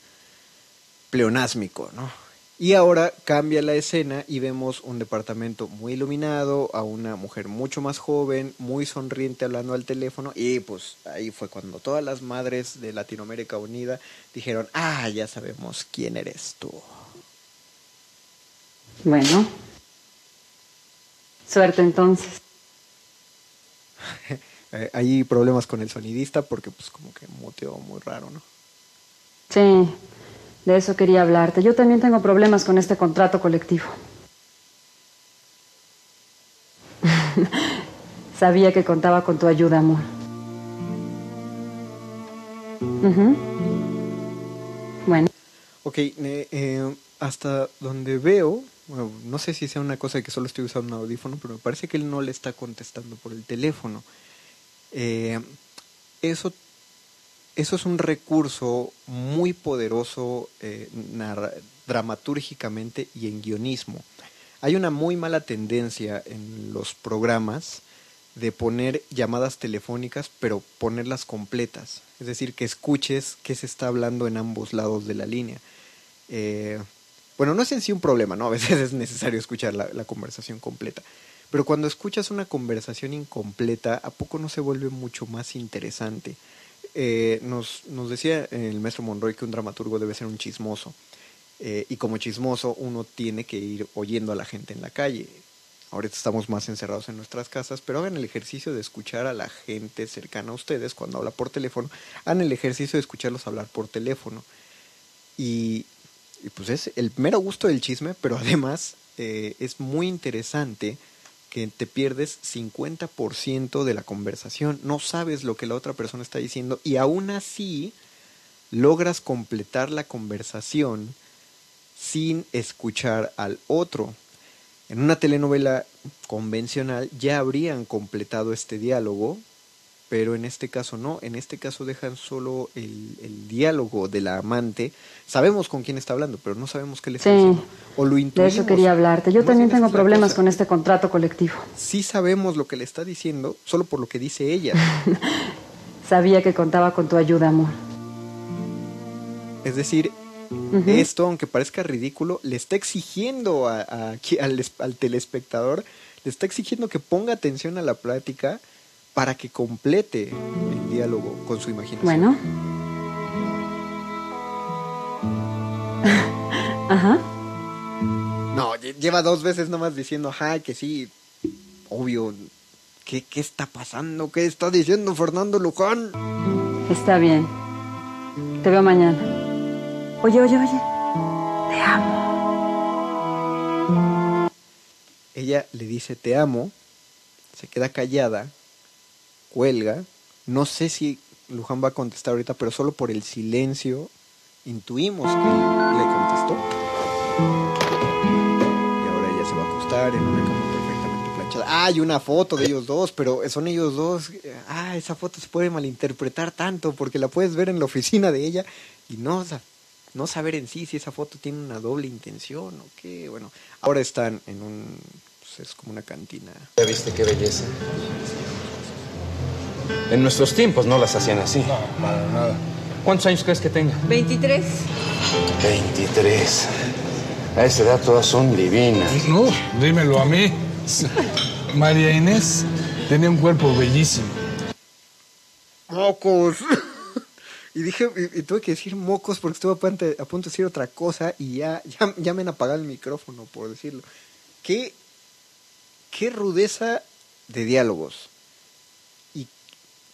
pleonásmico, ¿no? Y ahora cambia la escena y vemos un departamento muy iluminado, a una mujer mucho más joven, muy sonriente hablando al teléfono y pues ahí fue cuando todas las madres de Latinoamérica Unida dijeron, ah, ya sabemos quién eres tú. Bueno. Suerte entonces. Eh, hay problemas con el sonidista porque pues como que muteó muy raro, ¿no? Sí, de eso quería hablarte. Yo también tengo problemas con este contrato colectivo. Sabía que contaba con tu ayuda, amor. Ujú. Bueno. Ok, eh, eh, hasta donde veo, no sé si sea una cosa de que solo estoy usando un audífono, pero me parece que él no le está contestando por el teléfono. Eh, eso, eso es un recurso muy poderoso eh, dramatúrgicamente y en guionismo. Hay una muy mala tendencia en los programas de poner llamadas telefónicas, pero ponerlas completas. Es decir, que escuches qué se está hablando en ambos lados de la línea. Eh, bueno, no es en sí un problema, ¿no? A veces es necesario escuchar la conversación completa. Pero cuando escuchas una conversación incompleta, ¿a poco no se vuelve mucho más interesante? Eh, nos, nos decía el maestro Monroy que un dramaturgo debe ser un chismoso. Eh, y como chismoso, uno tiene que ir oyendo a la gente en la calle. Ahorita estamos más encerrados en nuestras casas, pero hagan el ejercicio de escuchar a la gente cercana a ustedes cuando habla por teléfono. Hagan el ejercicio de escucharlos hablar por teléfono. Y, pues es el mero gusto del chisme, pero además eh, es muy interesante que te pierdes 50% de la conversación. No sabes lo que la otra persona está diciendo y aún así logras completar la conversación sin escuchar al otro. En una telenovela convencional ya habrían completado este diálogo, pero en este caso no, en este caso dejan solo el, el diálogo de la amante. Sabemos con quién está hablando, pero no sabemos qué le está Sí, diciendo. O lo de intuimos. eso quería hablarte. Yo también tengo problemas cosa. con este contrato colectivo. Sí sabemos lo que le está diciendo, solo por lo que dice ella. Sabía que contaba con tu ayuda, amor. Es decir, esto, aunque parezca ridículo, le está exigiendo a- al, al telespectador, le está exigiendo que ponga atención a la plática para que complete el diálogo con su imaginación. Bueno. Ajá. No, lle- lleva dos veces nomás diciendo, ajá, que sí, obvio. ¿Qué, ¿Qué está pasando? ¿Qué está diciendo Fernando Luján? Está bien. Te veo mañana. Oye, oye, oye. Te amo. Ella le dice te amo, se queda callada, cuelga. No sé si Luján va a contestar ahorita, pero solo por el silencio intuimos que le contestó. Y ahora ella se va a acostar en una cama perfectamente planchada. Ah, hay una foto de ellos dos, pero son ellos dos. Ah, esa foto se puede malinterpretar tanto porque la puedes ver en la oficina de ella y no, no saber en sí si esa foto tiene una doble intención o qué. Bueno, ahora están en un. pues, es como una cantina. ¿Ya viste qué belleza? En nuestros tiempos no las hacían así. No, para nada. ¿Cuántos años crees que tenga? 23. 23. A esa edad todas son divinas. No, dímelo a mí. María Inés tenía un cuerpo bellísimo. ¡Mocos! y dije, y, y tuve que decir mocos porque estuve a punto, a punto de decir otra cosa y ya, ya, ya me han apagado el micrófono por decirlo. Qué, qué rudeza de diálogos.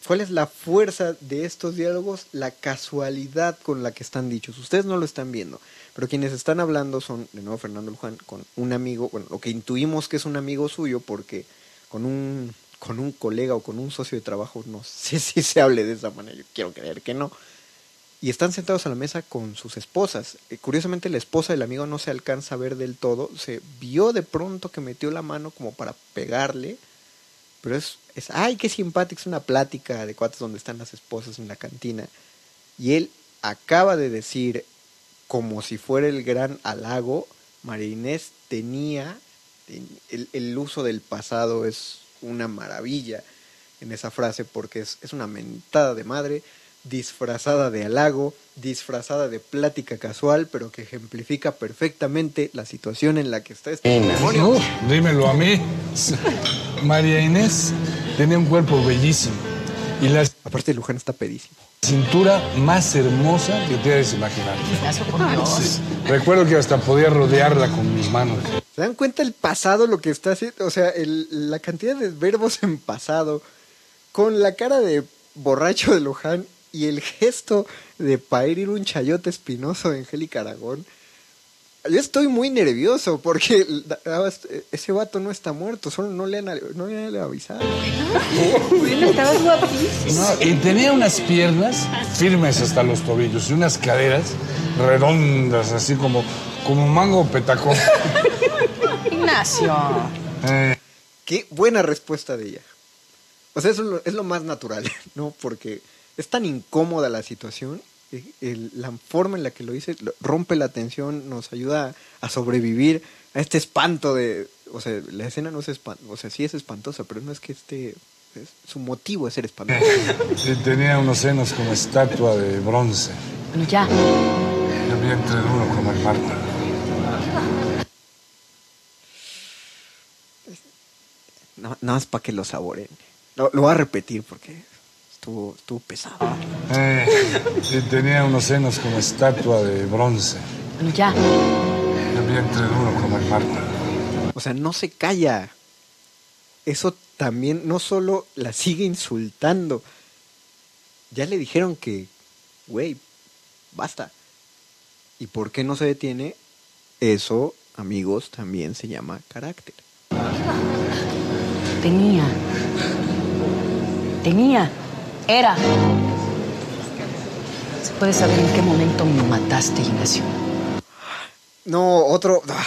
¿Cuál es la fuerza de estos diálogos? La casualidad con la que están dichos. Ustedes no lo están viendo, pero quienes están hablando son, de nuevo, Fernando Luján, con un amigo, bueno, lo que intuimos que es un amigo suyo, porque con un, con un colega o con un socio de trabajo, no sé si se hable de esa manera, yo quiero creer que no. Y están sentados a la mesa con sus esposas. Eh, curiosamente, la esposa del amigo no se alcanza a ver del todo. Se vio de pronto que metió la mano como para pegarle pero es, es, ay, qué simpático, es una plática de cuates donde están las esposas en la cantina. Y él acaba de decir, como si fuera el gran halago, María Inés tenía, el, el uso del pasado es una maravilla en esa frase porque es, es una mentada de madre disfrazada de halago, disfrazada de plática casual, pero que ejemplifica perfectamente la situación en la que está este matrimonio. No, dímelo a mí. María Inés tenía un cuerpo bellísimo. Y la Aparte, Luján está pedísimo. cintura más hermosa que te debes imaginar. Sí. Recuerdo que hasta podía rodearla con mis manos. ¿Se dan cuenta el pasado, lo que está haciendo? O sea, el- la cantidad de verbos en pasado, con la cara de borracho de Luján y el gesto de parir un chayote espinoso de Angélica Aragón. Yo estoy muy nervioso porque ese vato no está muerto, solo no le han, no le han avisado. Estabas guapísimo. No, y tenía unas piernas firmes hasta los tobillos y unas caderas redondas, así como, como mango petacón. Ignacio. Eh, Qué buena respuesta de ella. O sea, eso es lo, es lo más natural, ¿no? Porque es tan incómoda la situación, el- la forma en la que lo dice rompe la tensión, nos ayuda a sobrevivir a este espanto de... O sea, la escena no es espantosa, o sea, sí es espantosa, pero no es que este... es- su motivo es ser espantoso. y tenía unos senos como estatua de bronce. Bueno, ya. Y el vientre duro como el mármol. No- Nada más para que lo saboren. Lo, lo voy a repetir porque estuvo, estuvo pesado. Eh, y tenía unos senos como estatua de bronce. Bueno, ya. Y el vientre duro como el mármol. O sea, no se calla. Eso también no solo la sigue insultando. Ya le dijeron que, güey, basta. ¿Y por qué no se detiene? Eso, amigos, también se llama carácter. Tenía. Tenía. Era. ¿Se puede saber en qué momento me mataste, Ignacio? No, otro. ah,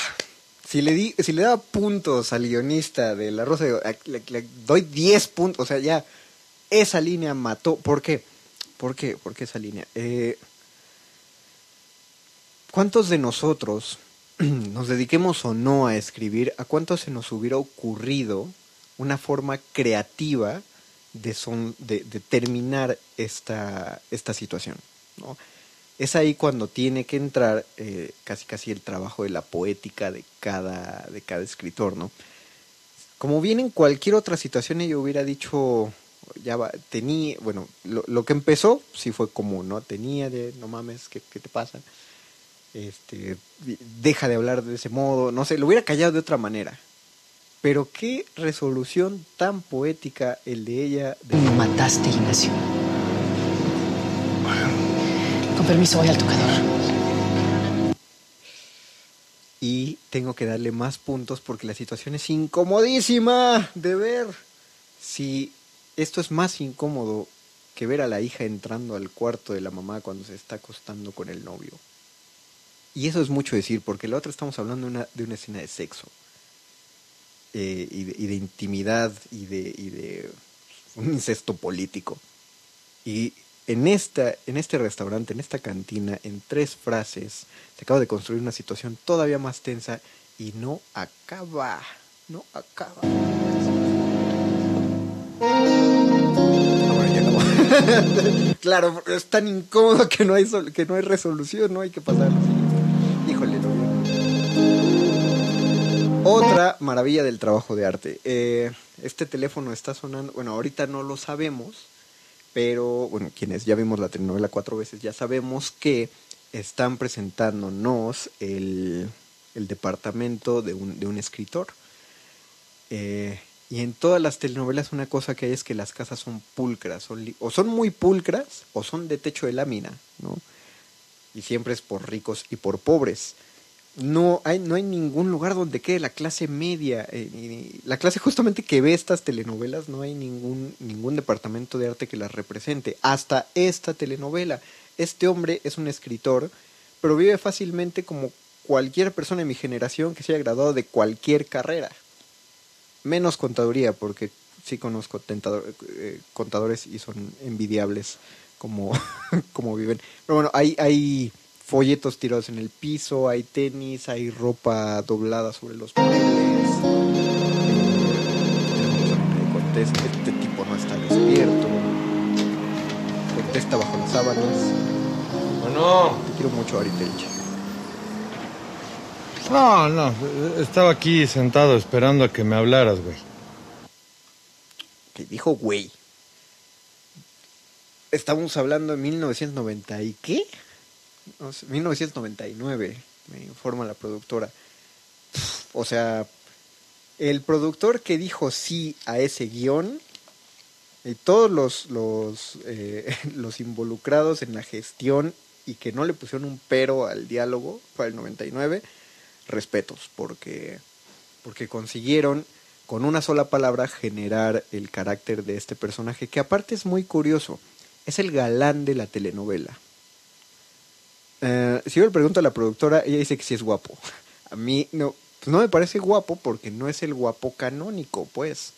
Si le, di, si le daba puntos al guionista de La Rosa, le doy 10 puntos. O sea, ya esa línea mató. ¿Por qué? ¿Por qué? ¿Por qué esa línea? Eh, ¿Cuántos de nosotros nos dediquemos o no a escribir? ¿A cuántos se nos hubiera ocurrido una forma creativa de, son, de, terminar esta, esta situación? ¿no? Es ahí cuando tiene que entrar eh, casi casi el trabajo de la poética de cada, de cada escritor, ¿no? Como bien en cualquier otra situación ella hubiera dicho, ya va, tenía, bueno, lo, lo que empezó sí fue común, ¿no? Tenía de, no mames, ¿qué, qué te pasa? Este, deja de hablar de ese modo, no sé, lo hubiera callado de otra manera. Pero qué resolución tan poética el de ella. De... Me mataste, Ignacio. Con permiso, voy al tocador. Y tengo que darle más puntos porque la situación es incomodísima de ver. Si esto es más incómodo que ver a la hija entrando al cuarto de la mamá cuando se está acostando con el novio. Y eso es mucho decir, porque la otra estamos hablando de una, de una escena de sexo. Eh, y, de, intimidad y de, un incesto político. Y en, esta, en este restaurante, en esta cantina, en tres frases, se acaba de construir una situación todavía más tensa y no acaba. No acaba. Ah, claro, es tan incómodo que no hay, que no hay resolución, no hay que pasar. Otra maravilla del trabajo de arte. Eh, este teléfono está sonando, bueno, ahorita no lo sabemos, pero bueno, quienes ya vimos la telenovela cuatro veces ya sabemos que están presentándonos el, el departamento de un, de un escritor. Eh, Y en todas las telenovelas una cosa que hay es que las casas son pulcras, o son muy pulcras o son de techo de lámina, ¿no? Y siempre es por ricos y por pobres. No hay, no hay ningún lugar donde quede la clase media, eh, la clase justamente que ve estas telenovelas, no hay ningún, ningún departamento de arte que las represente. Hasta esta telenovela. Este hombre es un escritor, pero vive fácilmente como cualquier persona de mi generación que se haya graduado de cualquier carrera menos contaduría, porque sí conozco tentador- eh, contadores y son envidiables como, como viven. Pero bueno, hay, hay folletos tirados en el piso, hay tenis, hay ropa doblada sobre los muebles. Cortés, este tipo no está despierto. Cortés está bajo las sábanas. Bueno. Te quiero mucho, Ari. No, no, estaba aquí sentado esperando a que me hablaras, güey. Que dijo güey. Estamos hablando de 1990 y qué? No sé, 1999, me informa la productora. O sea, el productor que dijo sí a ese guion y todos los, los, eh, los involucrados en la gestión y que no le pusieron un pero al diálogo para el 99, respetos, porque, porque consiguieron con una sola palabra generar el carácter de este personaje, que aparte es muy curioso, es el galán de la telenovela. Eh, si yo le pregunto a la productora, ella dice que sí es guapo. A mí no, pues no me parece guapo porque no es el guapo canónico, pues.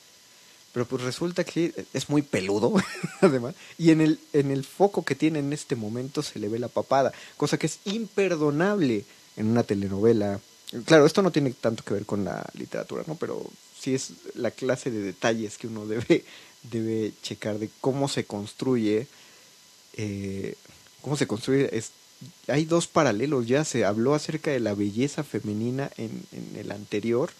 Pero pues resulta que es muy peludo, además. Y en el, en el foco que tiene en este momento se le ve la papada, cosa que es imperdonable en una telenovela. Claro, esto no tiene tanto que ver con la literatura, ¿no? Pero sí es la clase de detalles que uno debe, debe checar de cómo se construye. eh, cómo se construye. Hay dos paralelos, ya se habló acerca de la belleza femenina en, en el anterior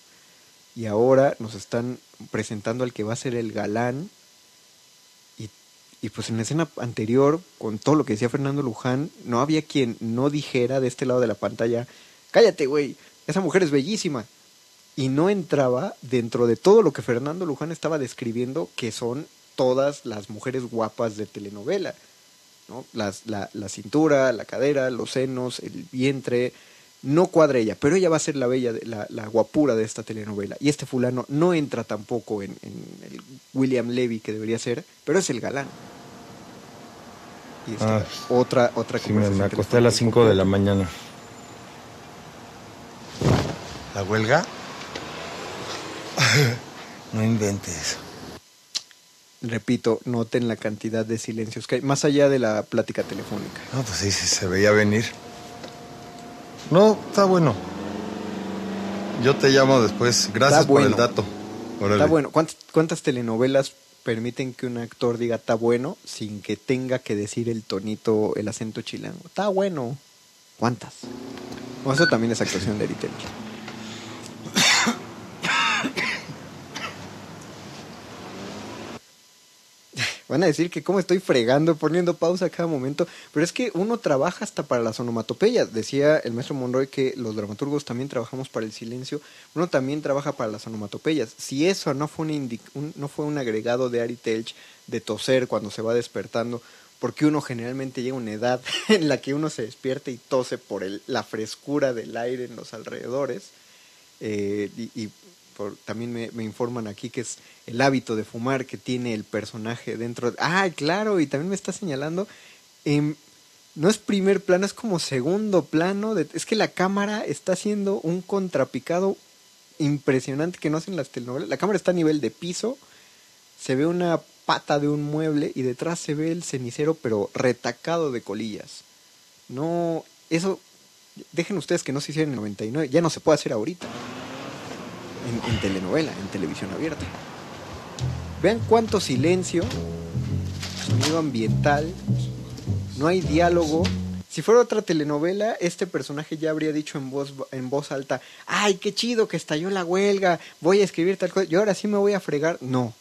y ahora nos están presentando al que va a ser el galán. Y, y pues en la escena anterior, con todo lo que decía Fernando Luján, no había quien no dijera de este lado de la pantalla, cállate, güey, esa mujer es bellísima. Y no entraba dentro de todo lo que Fernando Luján estaba describiendo, que son todas las mujeres guapas de telenovela. ¿No? Las, la, la cintura, la cadera, los senos, el vientre, no cuadra ella, pero ella va a ser la bella, de- la, la guapura de esta telenovela. Y este fulano no entra tampoco en, en el William Levy que debería ser, pero es el galán. Y Ah, otra, otra Sí, me, acosté a las 5 de la mañana. ¿La huelga? no inventes. Repito, noten la cantidad de silencios que hay, más allá de la plática telefónica. No, pues sí, sí, se veía venir. No, está bueno. Yo te llamo después. Gracias Está por el bueno. dato. Órale. Está bueno. ¿Cuántas, ¿Cuántas telenovelas permiten que un actor diga está bueno sin que tenga que decir el tonito, el acento chilango? Está bueno. ¿Cuántas? Bueno, eso también es actuación de Eritel. Van a decir que cómo estoy fregando, poniendo pausa a cada momento, pero es que uno trabaja hasta para las onomatopeyas. Decía el maestro Monroy que los dramaturgos también trabajamos para el silencio, uno también trabaja para las onomatopeyas. Si eso no fue un, un- no fue un agregado de Ari Telch de toser cuando se va despertando, porque uno generalmente llega a una edad en la que uno se despierta y tose por la frescura del aire en los alrededores, eh, y también me, informan aquí que es el hábito de fumar que tiene el personaje dentro. de- ah, claro, y también me está señalando, em, no es primer plano, es como segundo plano. es que la cámara está haciendo un contrapicado impresionante que no hacen las telenovelas. La cámara está a nivel de piso, se ve una pata de un mueble y detrás se ve el cenicero, pero retacado de colillas. No, eso, dejen ustedes que no se hiciera en el 99, ya no se puede hacer ahorita en, en telenovela, en televisión abierta. Vean cuánto silencio, sonido ambiental, no hay diálogo. Si fuera otra telenovela, este personaje ya habría dicho en voz, en voz alta, ay, qué chido que estalló la huelga, voy a escribir tal cosa, yo ahora sí me voy a fregar. No.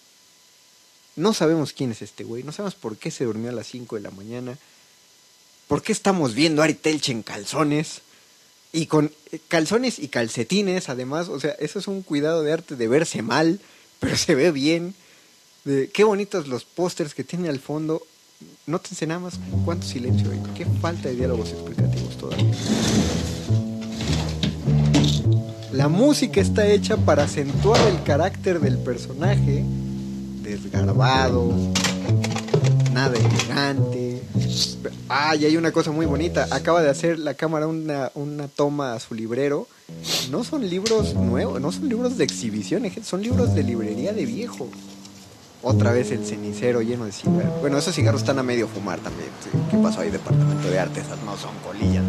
No sabemos quién es este güey, no sabemos por qué se durmió a las 5 de la mañana, por qué estamos viendo a Ari Telch en calzones y con calzones y calcetines, además, o sea, eso es un cuidado de arte de verse mal, pero se ve bien. Qué bonitos los pósters que tiene al fondo. Nótense nada más cuánto silencio hay. Qué falta de diálogos explicativos todavía. La música está hecha para acentuar el carácter del personaje. Desgarbado, nada elegante. Ah, y hay una cosa muy bonita. Acaba de hacer la cámara una, una toma a su librero. No son libros nuevos, no son libros de exhibición, son libros de librería de viejo. Otra vez el cenicero lleno de cigarros. Bueno, esos cigarros están a medio fumar también. ¿Qué pasó ahí? Departamento de Artes, no son colillas.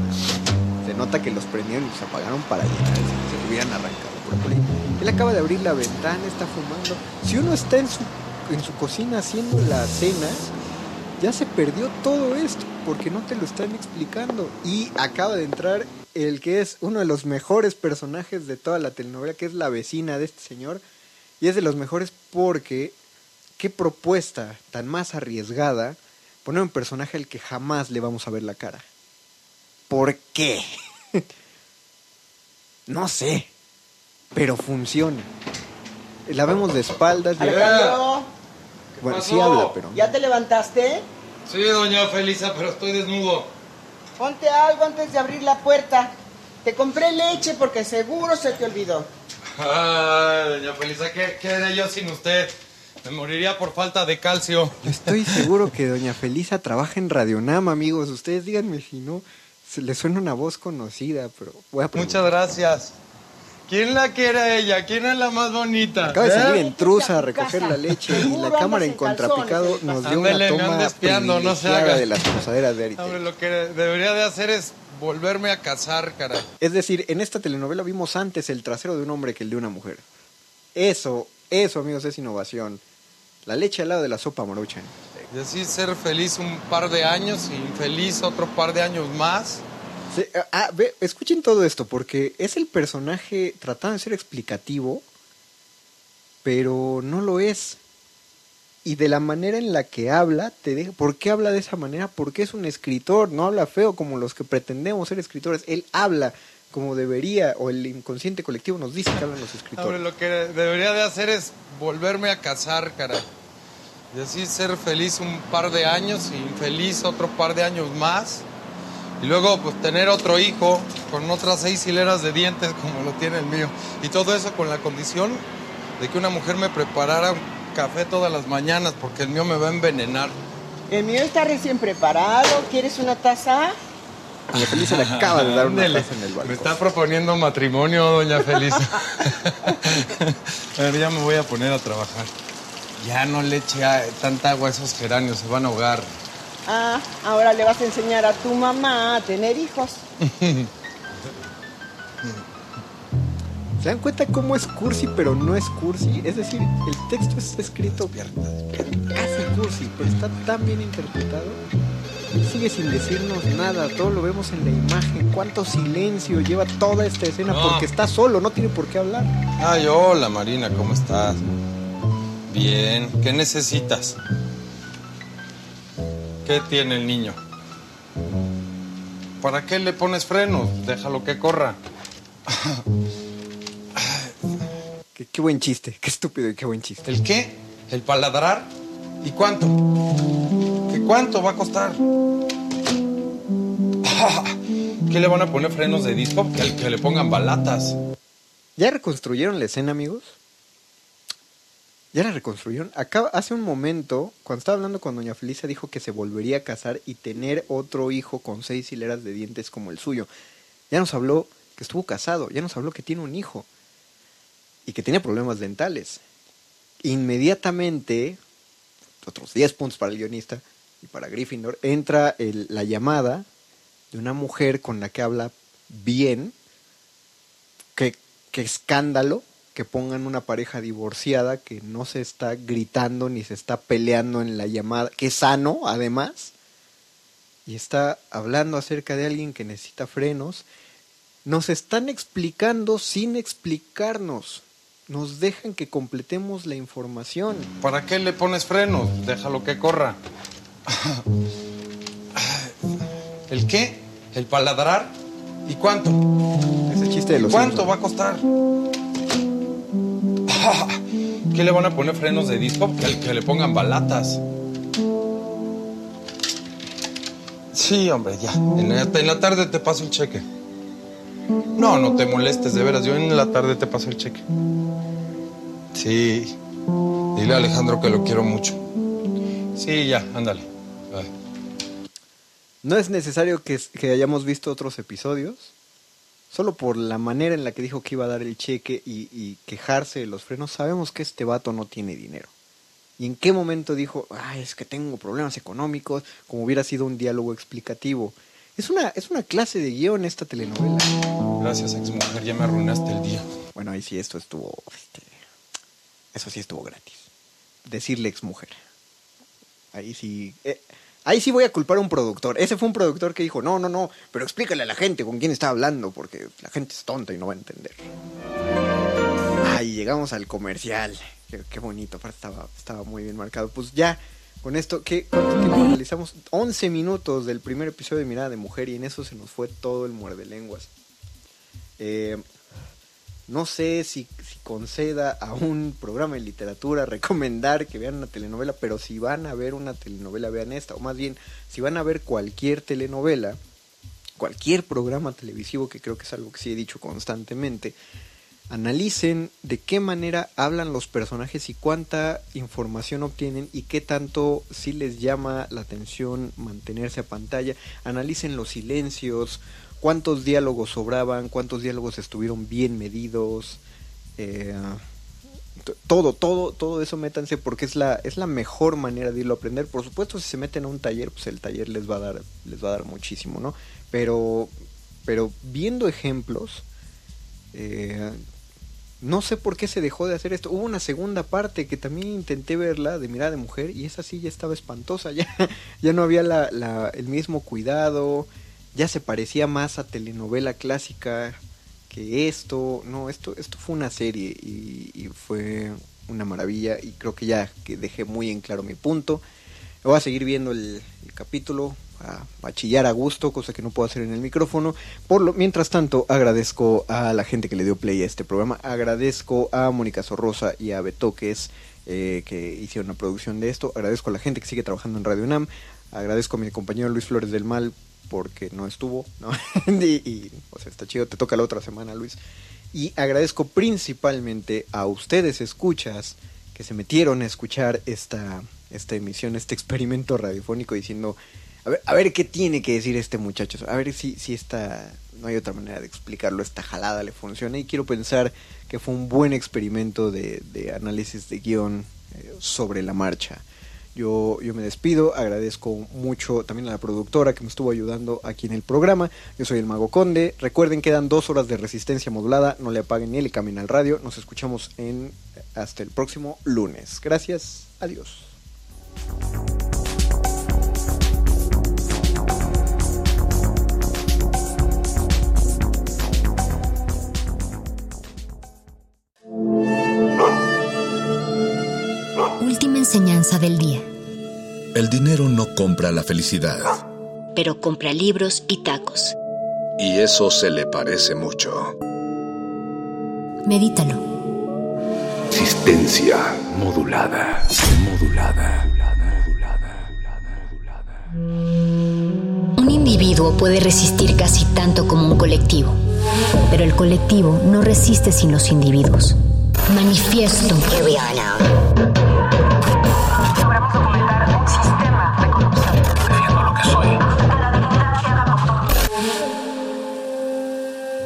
Se nota que los prendieron y los apagaron para llenar el cenicero. Hubieran arrancado por colilla. Él acaba de abrir la ventana, está fumando. Si uno está en su, en su cocina haciendo la cena, ya se perdió todo esto porque no te lo están explicando. Y acaba de entrar el que es uno de los mejores personajes de toda la telenovela, que es la vecina de este señor. Y es de los mejores porque qué propuesta tan más arriesgada poner un personaje al que jamás le vamos a ver la cara. ¿Por qué? no sé, pero funciona. La vemos de espaldas. y- Bueno, sí habla, pero... ¿ya te levantaste? Sí, doña Felisa, pero estoy desnudo. Ponte algo antes de abrir la puerta. Te compré leche porque seguro se te olvidó. Ay, doña Felisa, ¿qué, qué haré yo sin usted? Me moriría por falta de calcio. Estoy seguro que doña Felisa trabaja en Radionam, amigos. Ustedes díganme si no, se le suena una voz conocida, pero voy a preguntar. Muchas gracias. ¿Quién la quiere a ella? ¿Quién es la más bonita? Acaba de salir ¿Eh? intrusa a recoger la leche y la cámara en en contrapicado nos dio una toma no se haga. de las posaderas de Arite. Hombre, lo que debería de hacer es volverme a casar, caray. Es decir, en esta telenovela vimos antes el trasero de un hombre que el de una mujer. Eso, eso, amigos, es innovación. La leche al lado de la sopa morocha. Y así ser feliz un par de años y infeliz otro par de años más. Sí, ah, escuchen todo esto, porque es el personaje tratando de ser explicativo, pero no lo es. Y de la manera en la que habla, te deja, ¿por qué habla de esa manera? Porque es un escritor, no habla feo como los que pretendemos ser escritores. Él habla como debería, o el inconsciente colectivo nos dice que hablan los escritores. lo que debería de hacer es volverme a casar, caray. Y así ser feliz un par de años y infeliz otro par de años más. Y luego pues tener otro hijo con otras seis hileras de dientes como lo tiene el mío. Y todo eso con la condición de que una mujer me preparara un café todas las mañanas porque el mío me va a envenenar. El mío está recién preparado. ¿Quieres una taza? Doña Felisa le acaba de dar una Ándele. taza en el balcón. Me está proponiendo matrimonio, doña Felisa. a ver, ya me voy a poner a trabajar. Ya no le eche tanta agua a esos geranios, se van a ahogar. Ah, ahora le vas a enseñar a tu mamá a tener hijos. ¿Se dan cuenta cómo es cursi, pero no es cursi? Es decir, el texto está escrito casi cursi, pero está tan bien interpretado. Sigue sin decirnos nada, todo lo vemos en la imagen. Cuánto silencio lleva toda esta escena No. porque está solo, no tiene por qué hablar. Ay, hola Marina, ¿cómo estás? Bien, ¿qué necesitas? ¿Qué tiene el niño? ¿Para qué le pones frenos? Déjalo que corra. Qué, qué buen chiste, qué estúpido y qué buen chiste. ¿El qué? ¿El paladrar? ¿Y cuánto? ¿Qué cuánto va a costar? ¿Qué le van a poner frenos de disco? Que, que le pongan balatas. ¿Ya reconstruyeron la escena, amigos? ¿Ya la reconstruyeron? Hace un momento, cuando estaba hablando con Doña Felisa, dijo que se volvería a casar y tener otro hijo con seis hileras de dientes como el suyo. Ya nos habló que estuvo casado, ya nos habló que tiene un hijo y que tiene problemas dentales. Inmediatamente, otros 10 puntos para el guionista y para Gryffindor, entra la llamada de una mujer con la que habla bien, qué, qué escándalo que pongan una pareja divorciada que no se está gritando ni se está peleando en la llamada, que es sano además, y está hablando acerca de alguien que necesita frenos. Nos están explicando sin explicarnos. Nos dejan que completemos la información. ¿Para qué le pones frenos? Déjalo que corra. ¿El qué? ¿El paladrar? ¿Y cuánto? Ese chiste de ¿Y los cuánto va a costar? ¿Qué le van a poner frenos de disco? Que, que le pongan balatas. Sí, hombre, ya. En la, en la tarde te paso el cheque. No, no te molestes, de veras. Yo en la tarde te paso el cheque. Sí. Dile a Alejandro que lo quiero mucho. Sí, ya, ándale. No es necesario que, que hayamos visto otros episodios. Solo por la manera en la que dijo que iba a dar el cheque y, y quejarse de los frenos, sabemos que este vato no tiene dinero. ¿Y en qué momento dijo, ay, es que tengo problemas económicos? Como hubiera sido un diálogo explicativo. Es una, es una clase de guion esta telenovela. Gracias, exmujer, ya me arruinaste el día. Bueno, ahí sí, esto estuvo. este, eso sí estuvo gratis. Decirle exmujer. Ahí sí. eh, ahí sí voy a culpar a un productor. Ese fue un productor que dijo: No, no, no, pero explícale a la gente con quién está hablando, porque la gente es tonta y no va a entender. Ay, llegamos al comercial. Qué, qué bonito, aparte estaba, estaba muy bien marcado. Pues ya, con esto, ¿qué, ¿cuánto tiempo analizamos? 11 minutos del primer episodio de Mirada de Mujer y en eso se nos fue todo el muerde lenguas. Eh, no sé si, conceda a un programa de literatura recomendar que vean una telenovela, pero si van a ver una telenovela, vean esta. O más bien, si van a ver cualquier telenovela, cualquier programa televisivo, que creo que es algo que sí he dicho constantemente, analicen de qué manera hablan los personajes y cuánta información obtienen y qué tanto sí les llama la atención mantenerse a pantalla. Analicen los silencios, cuántos diálogos sobraban, cuántos diálogos estuvieron bien medidos. eh, todo, todo, todo eso métanse porque es la, es la mejor manera de irlo a aprender. Por supuesto, si se meten a un taller, pues el taller les va a dar, les va a dar muchísimo, ¿no? Pero, pero viendo ejemplos, eh, no sé por qué se dejó de hacer esto. Hubo una segunda parte que también intenté verla de mirada de mujer y esa sí ya estaba espantosa. Ya, ya no había la- el mismo cuidado. Ya se parecía más a telenovela clásica que esto. No, esto, esto fue una serie y, fue una maravilla. Y creo que ya que dejé muy en claro mi punto. Voy a seguir viendo el, el capítulo, a, a chillar a gusto, cosa que no puedo hacer en el micrófono. Por lo, mientras tanto, agradezco a la gente que le dio play a este programa. Agradezco a Mónica Sorrosa y a Betoques eh, que hicieron la producción de esto. Agradezco a la gente que sigue trabajando en Radio UNAM. Agradezco a mi compañero Luis Flores del Mal porque no estuvo, ¿no? y, o sea, está chido, te toca la otra semana, Luis. Y agradezco principalmente a ustedes, escuchas, que se metieron a escuchar esta, esta emisión, este experimento radiofónico diciendo, a ver, a ver qué tiene que decir este muchacho, a ver si, si esta, no hay otra manera de explicarlo, esta jalada le funciona y quiero pensar que fue un buen experimento de, de análisis de guion eh, sobre la marcha. Yo, yo me despido, agradezco mucho también a la productora que me estuvo ayudando aquí en el programa. Yo soy el Mago Conde. Recuerden, quedan dos horas de resistencia modulada. No le apaguen ni le cambien al radio. Nos escuchamos en hasta el próximo lunes. Gracias. Adiós. Enseñanza del día. El dinero no compra la felicidad. Pero compra libros y tacos. Y eso se le parece mucho. Medítalo. Existencia modulada. Modulada. Un individuo puede resistir casi tanto como un colectivo, pero el colectivo no resiste sin los individuos. Manifiesto.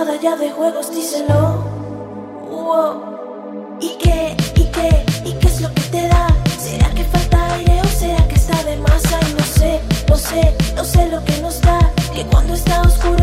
cansada ya de juegos, díselo. Wow. ¿Y qué? ¿Y qué? ¿Y qué es lo que te da? ¿Será que falta aire o será que está de masa? Y no sé, no sé, no sé lo que nos da. Que cuando está oscuro.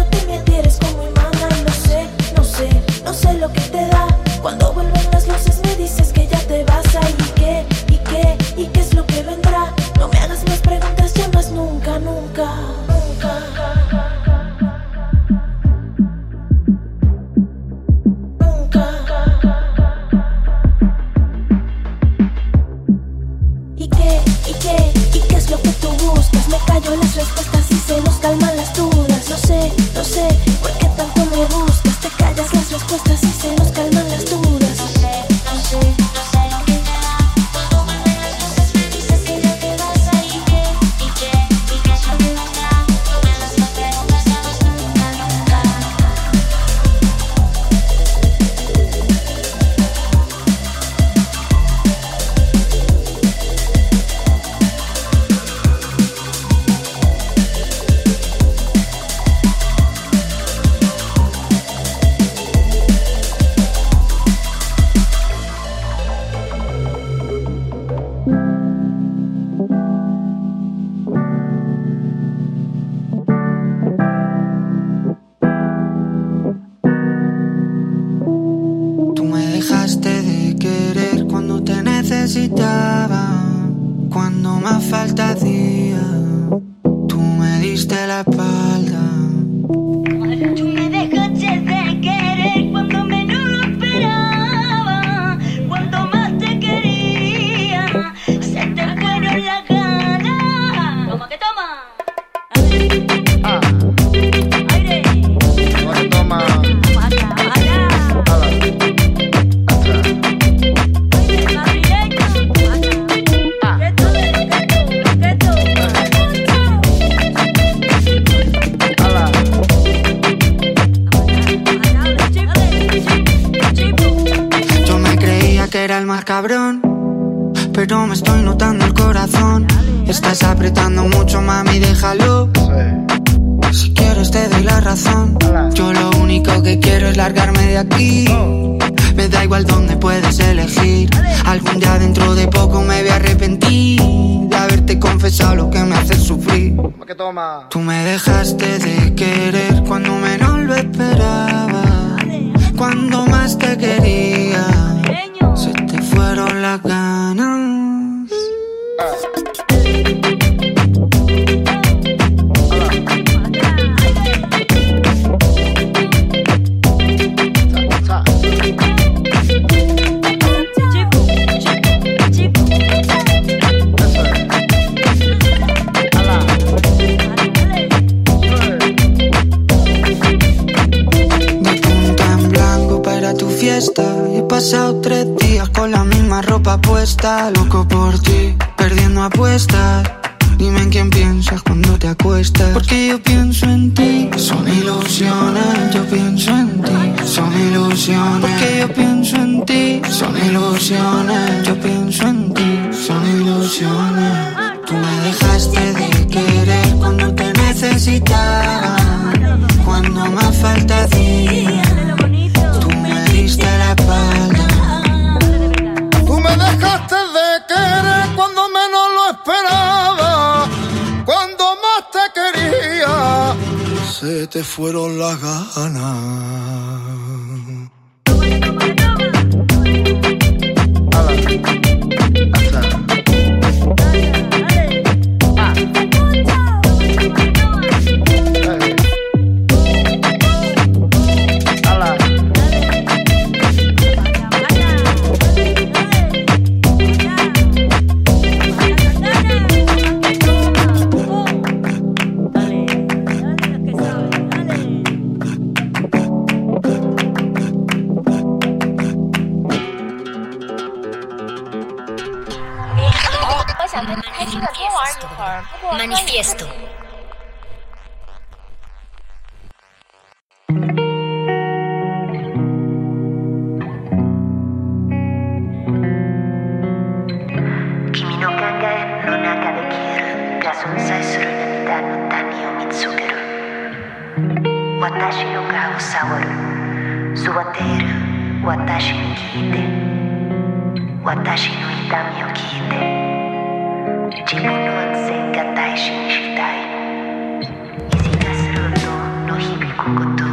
Hibiku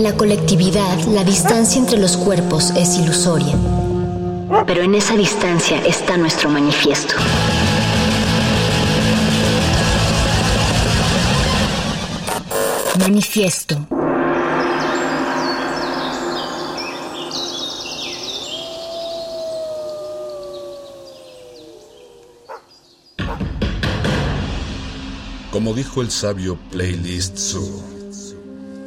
En la colectividad, la distancia entre los cuerpos es ilusoria. Pero en esa distancia está nuestro manifiesto. Manifiesto. Como dijo el sabio Playlist Zoo,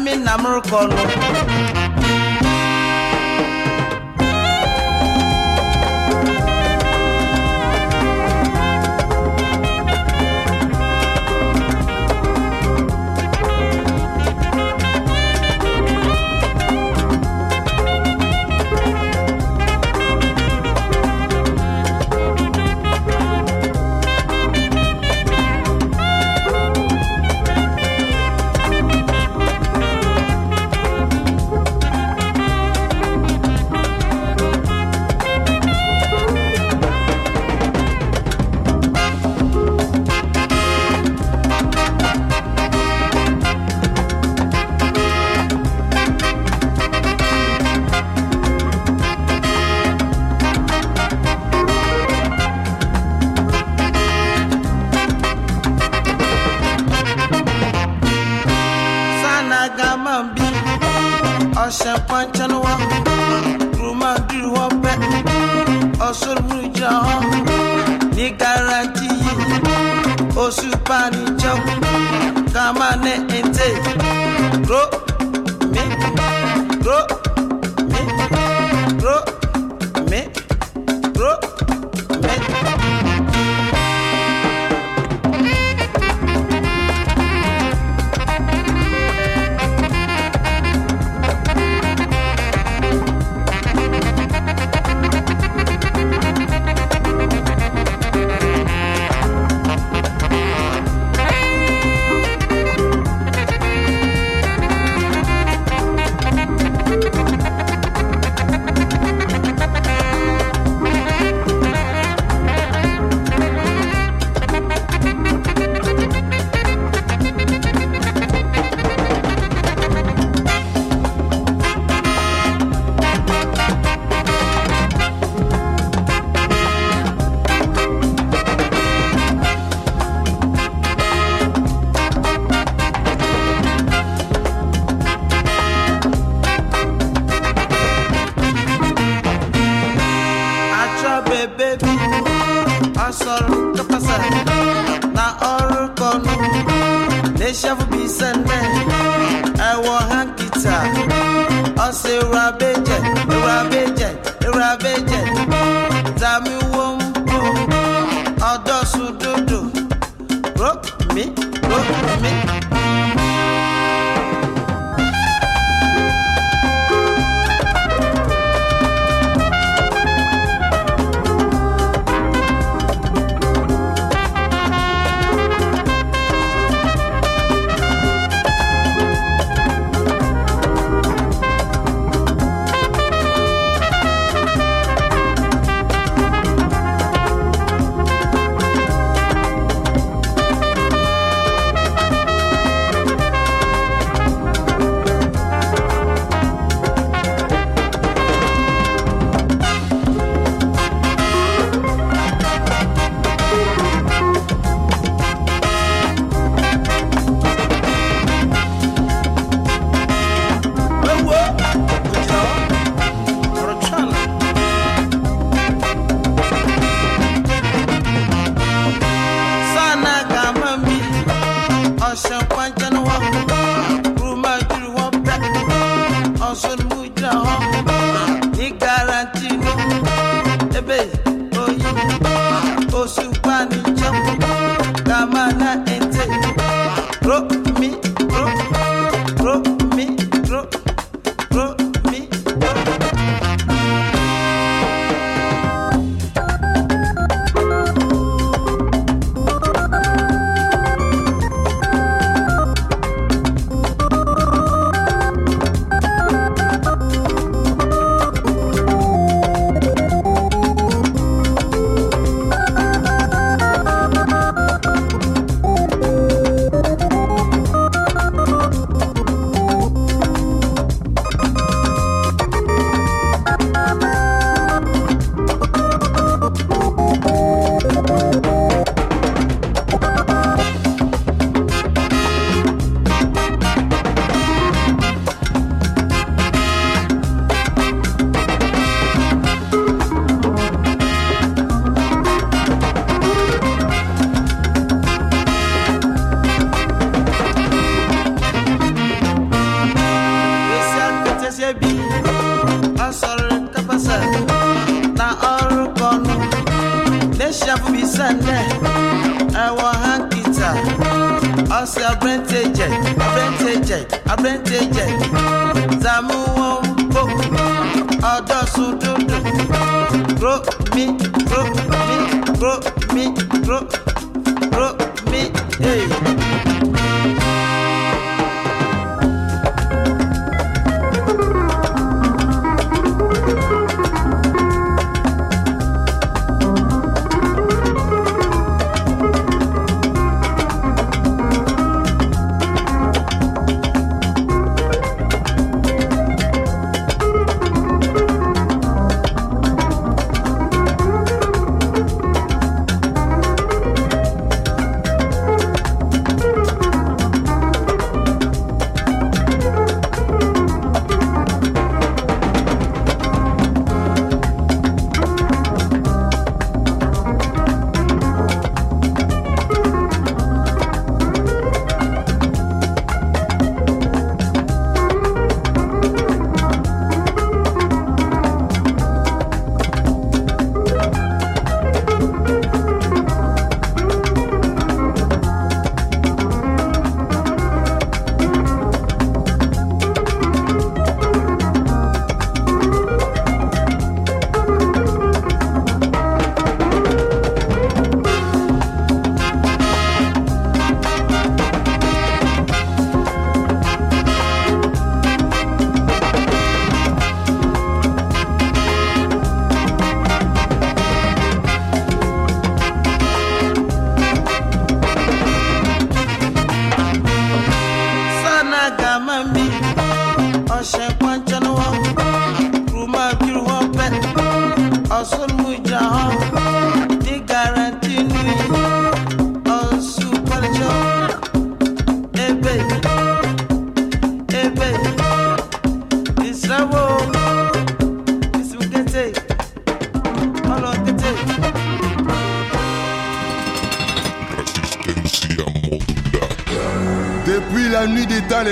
I'm in America. ẹwọ hankita ọsẹ ewúrẹ abẹjẹ ewúrẹ abẹjẹ ewúrẹ abẹjẹ.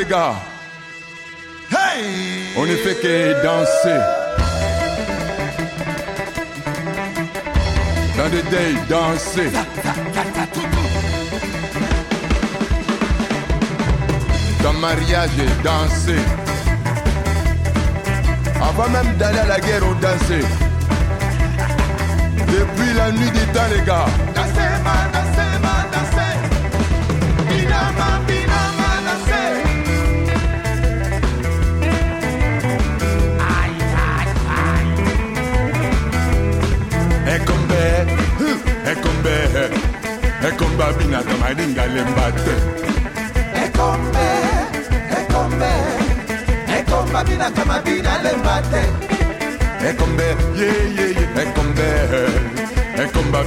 God. maringa lembate ekombe ekombe ekomba bina kama bina lembate. Ekombe yeah, ekombe ekomba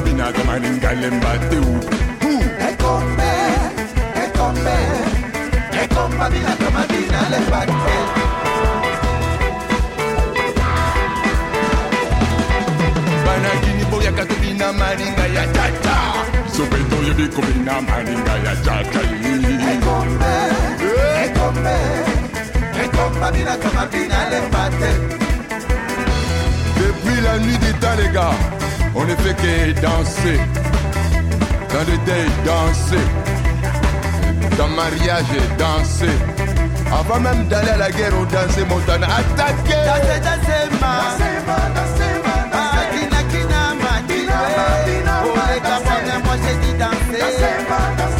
ekombe ekombe ekomba bina kama bina lembate. yaka kubina malinga ya tata sobeto yebi kubina malinga ya tata ekombe ekombe ekomba bina kama bina lembate depuis la nuit des temps les gars on ne fait que danser. Dans le deuil danser. Dans mariage danser. Avant même d'aller à la guerre on dansait mon attaquer danser danser ma. Itacema,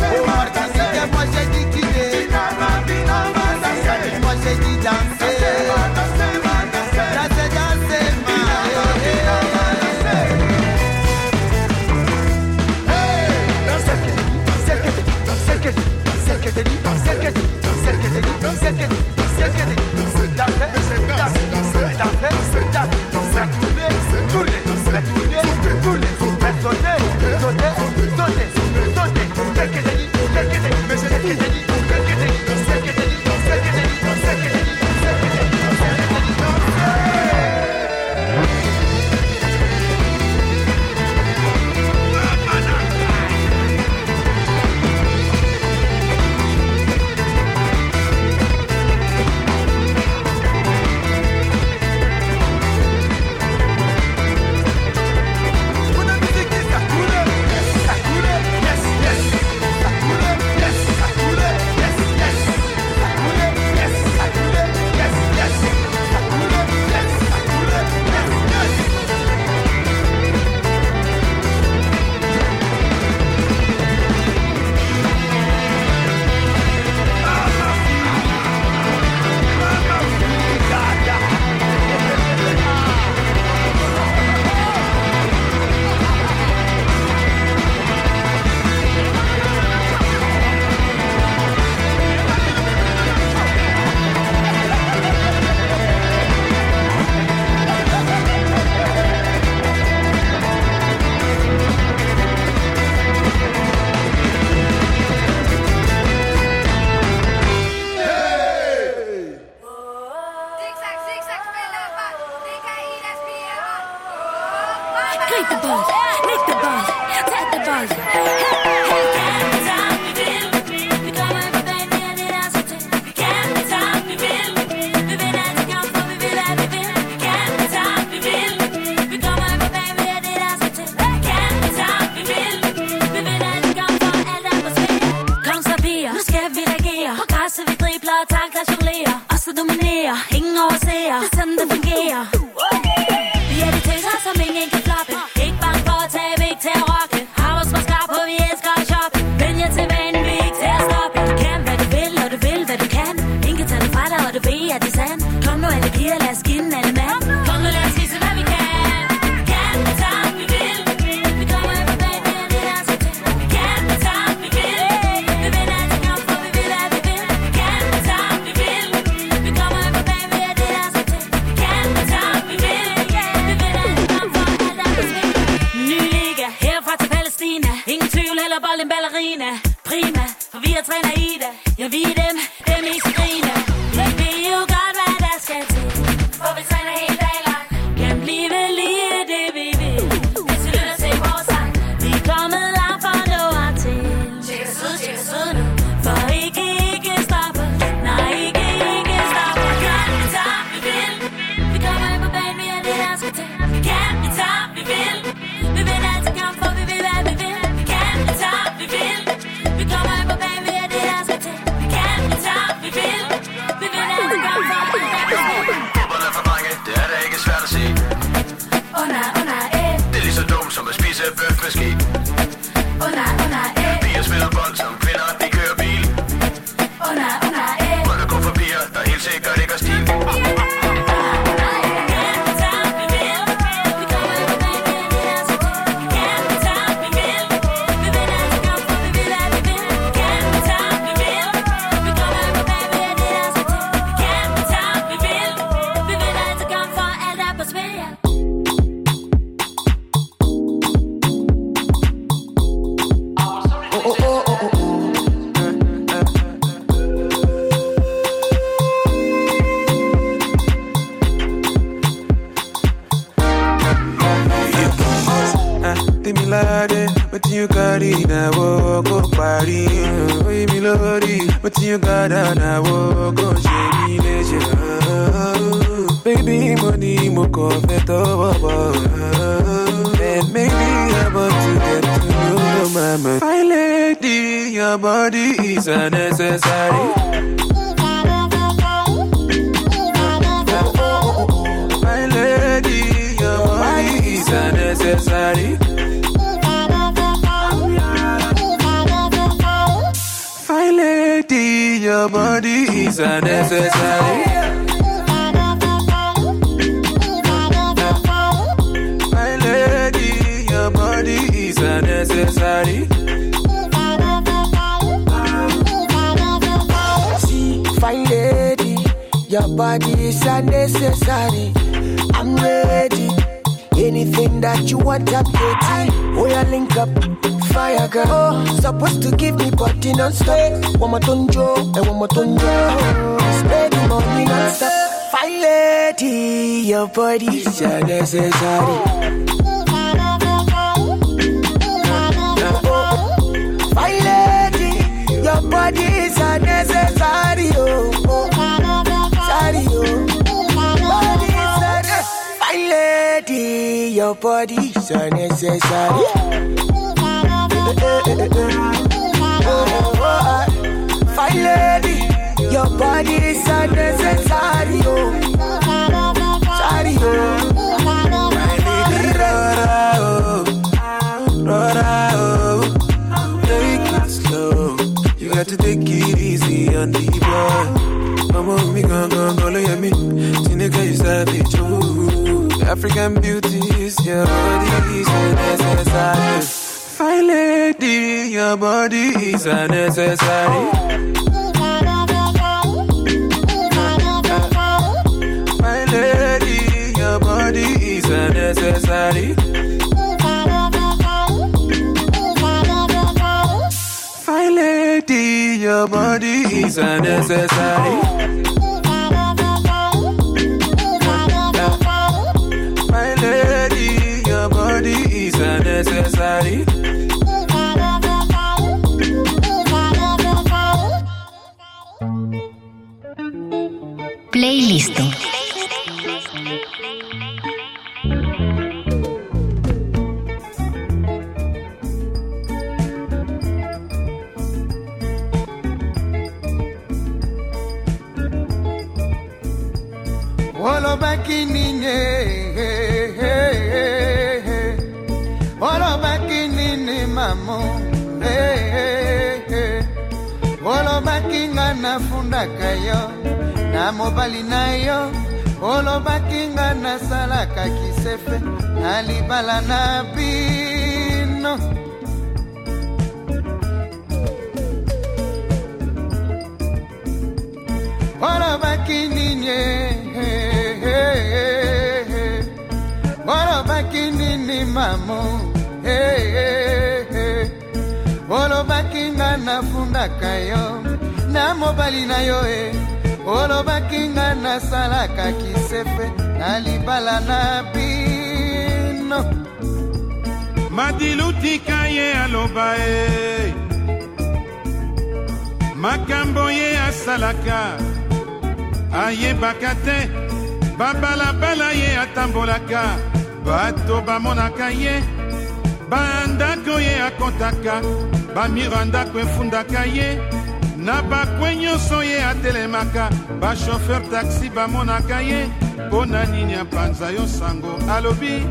bashofer taxi bamonaka ye mpo na nini apanza yo sango. Alobi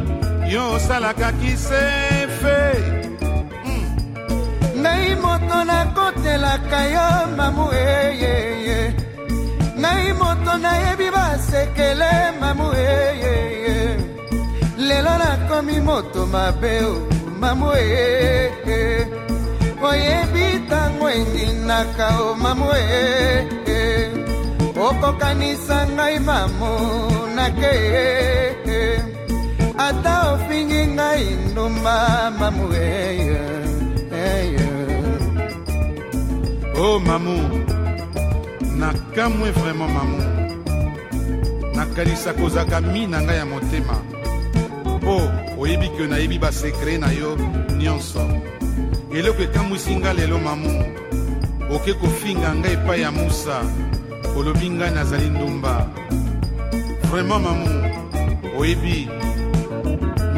yo osalaka kisefe. Hmm. Ngai moto nakotelaka yo mamu eyeye ngai moto nayebi basekele mamu eyeye lelo nakomi moto mabe mamu eyeye oyebi ntango endinaka o mamu eyeye okokanisa ngai mamonake ata ofingi ngai ndumba mamu eye eye. O oh, mamu nakamwe vraiment mamu. Nakanisa kozaka mi na ngai ya motema. Mpo oyebi ke nayebi basekre na yo nyonso. Eloko ekamwisi nga lelo mamu. Oke kofinga ngai epai ya musa. Olobi ngai nazali ndumba. Vraimen mamu oyebi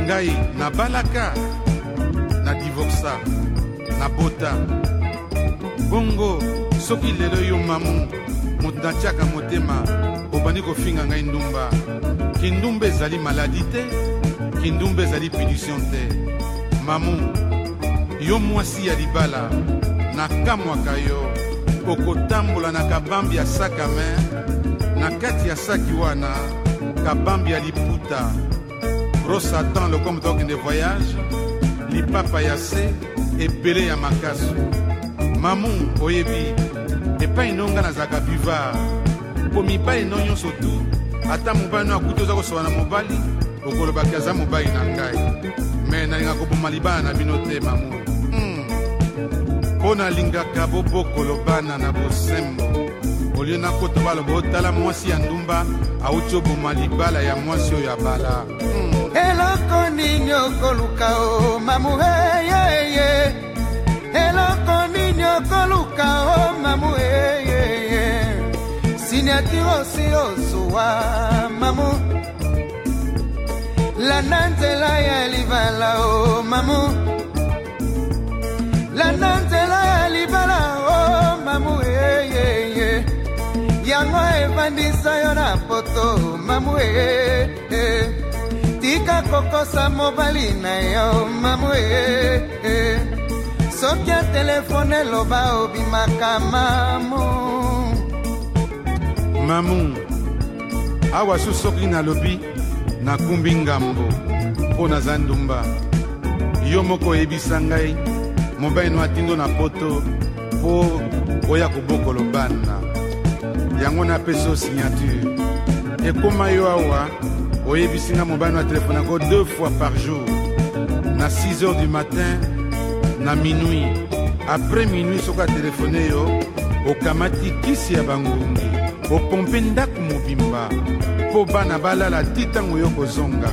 ngai nabalaka na divorsa nabota bongo soki lelo yo mamu moto natiaka motema obandi kofinga ngai ndumba. Kindumba ezali maladi te kindumba ezali punition te. Mamu yo mwasi ya libala nakamwaka yo okotambola na kabambi ya saka mer na kati ya saki wana kabambi ya liputa. Gros satan lokomo tokende voyage lipapa ya se ebele ya makasu. Mamu oyebi epai no nga nazalaka buvard mpo mibali no nyonso tu ata mobali no akuti oza kosoba na mobali okolobaki aza mobali na ngai. Me nalinga koboma libala na bino te mamu mpo nalingaka bobokolo bana na bosembo. Olie nakota baloba otala mwasi ya ndumba awuti oboma libala ya mwasi oyo abala eloko nini okoluka o mamu eyeye eloko nini okoluka o mamu eyeye siniatire osi ozuwa mamu. Landa nzela ya libala o mamu landa nzela ya libala o mamu eyeye yango evandisa yo na poto mamu eyeye tika kokosa mobali na yo mamu e soki ya telefone eloba obimaka mamu. Mamu awa su soki nalobi nakumbi ngambo mpo naza ndumba. Yo moko oyebisa ngai mobali no atindo na poto mpo oya kobokolo bana. Yango napesi o signature. Ekóma yo awa oyebisi nga mobali na telefone yango deux fois par jour. Na 6 heures du matin na minuit. Après minuit soki atelefone yo okamati kisi ya bangungi. Opompe ndako mobimba. Mpo bana balala ti ntango yo kozonga.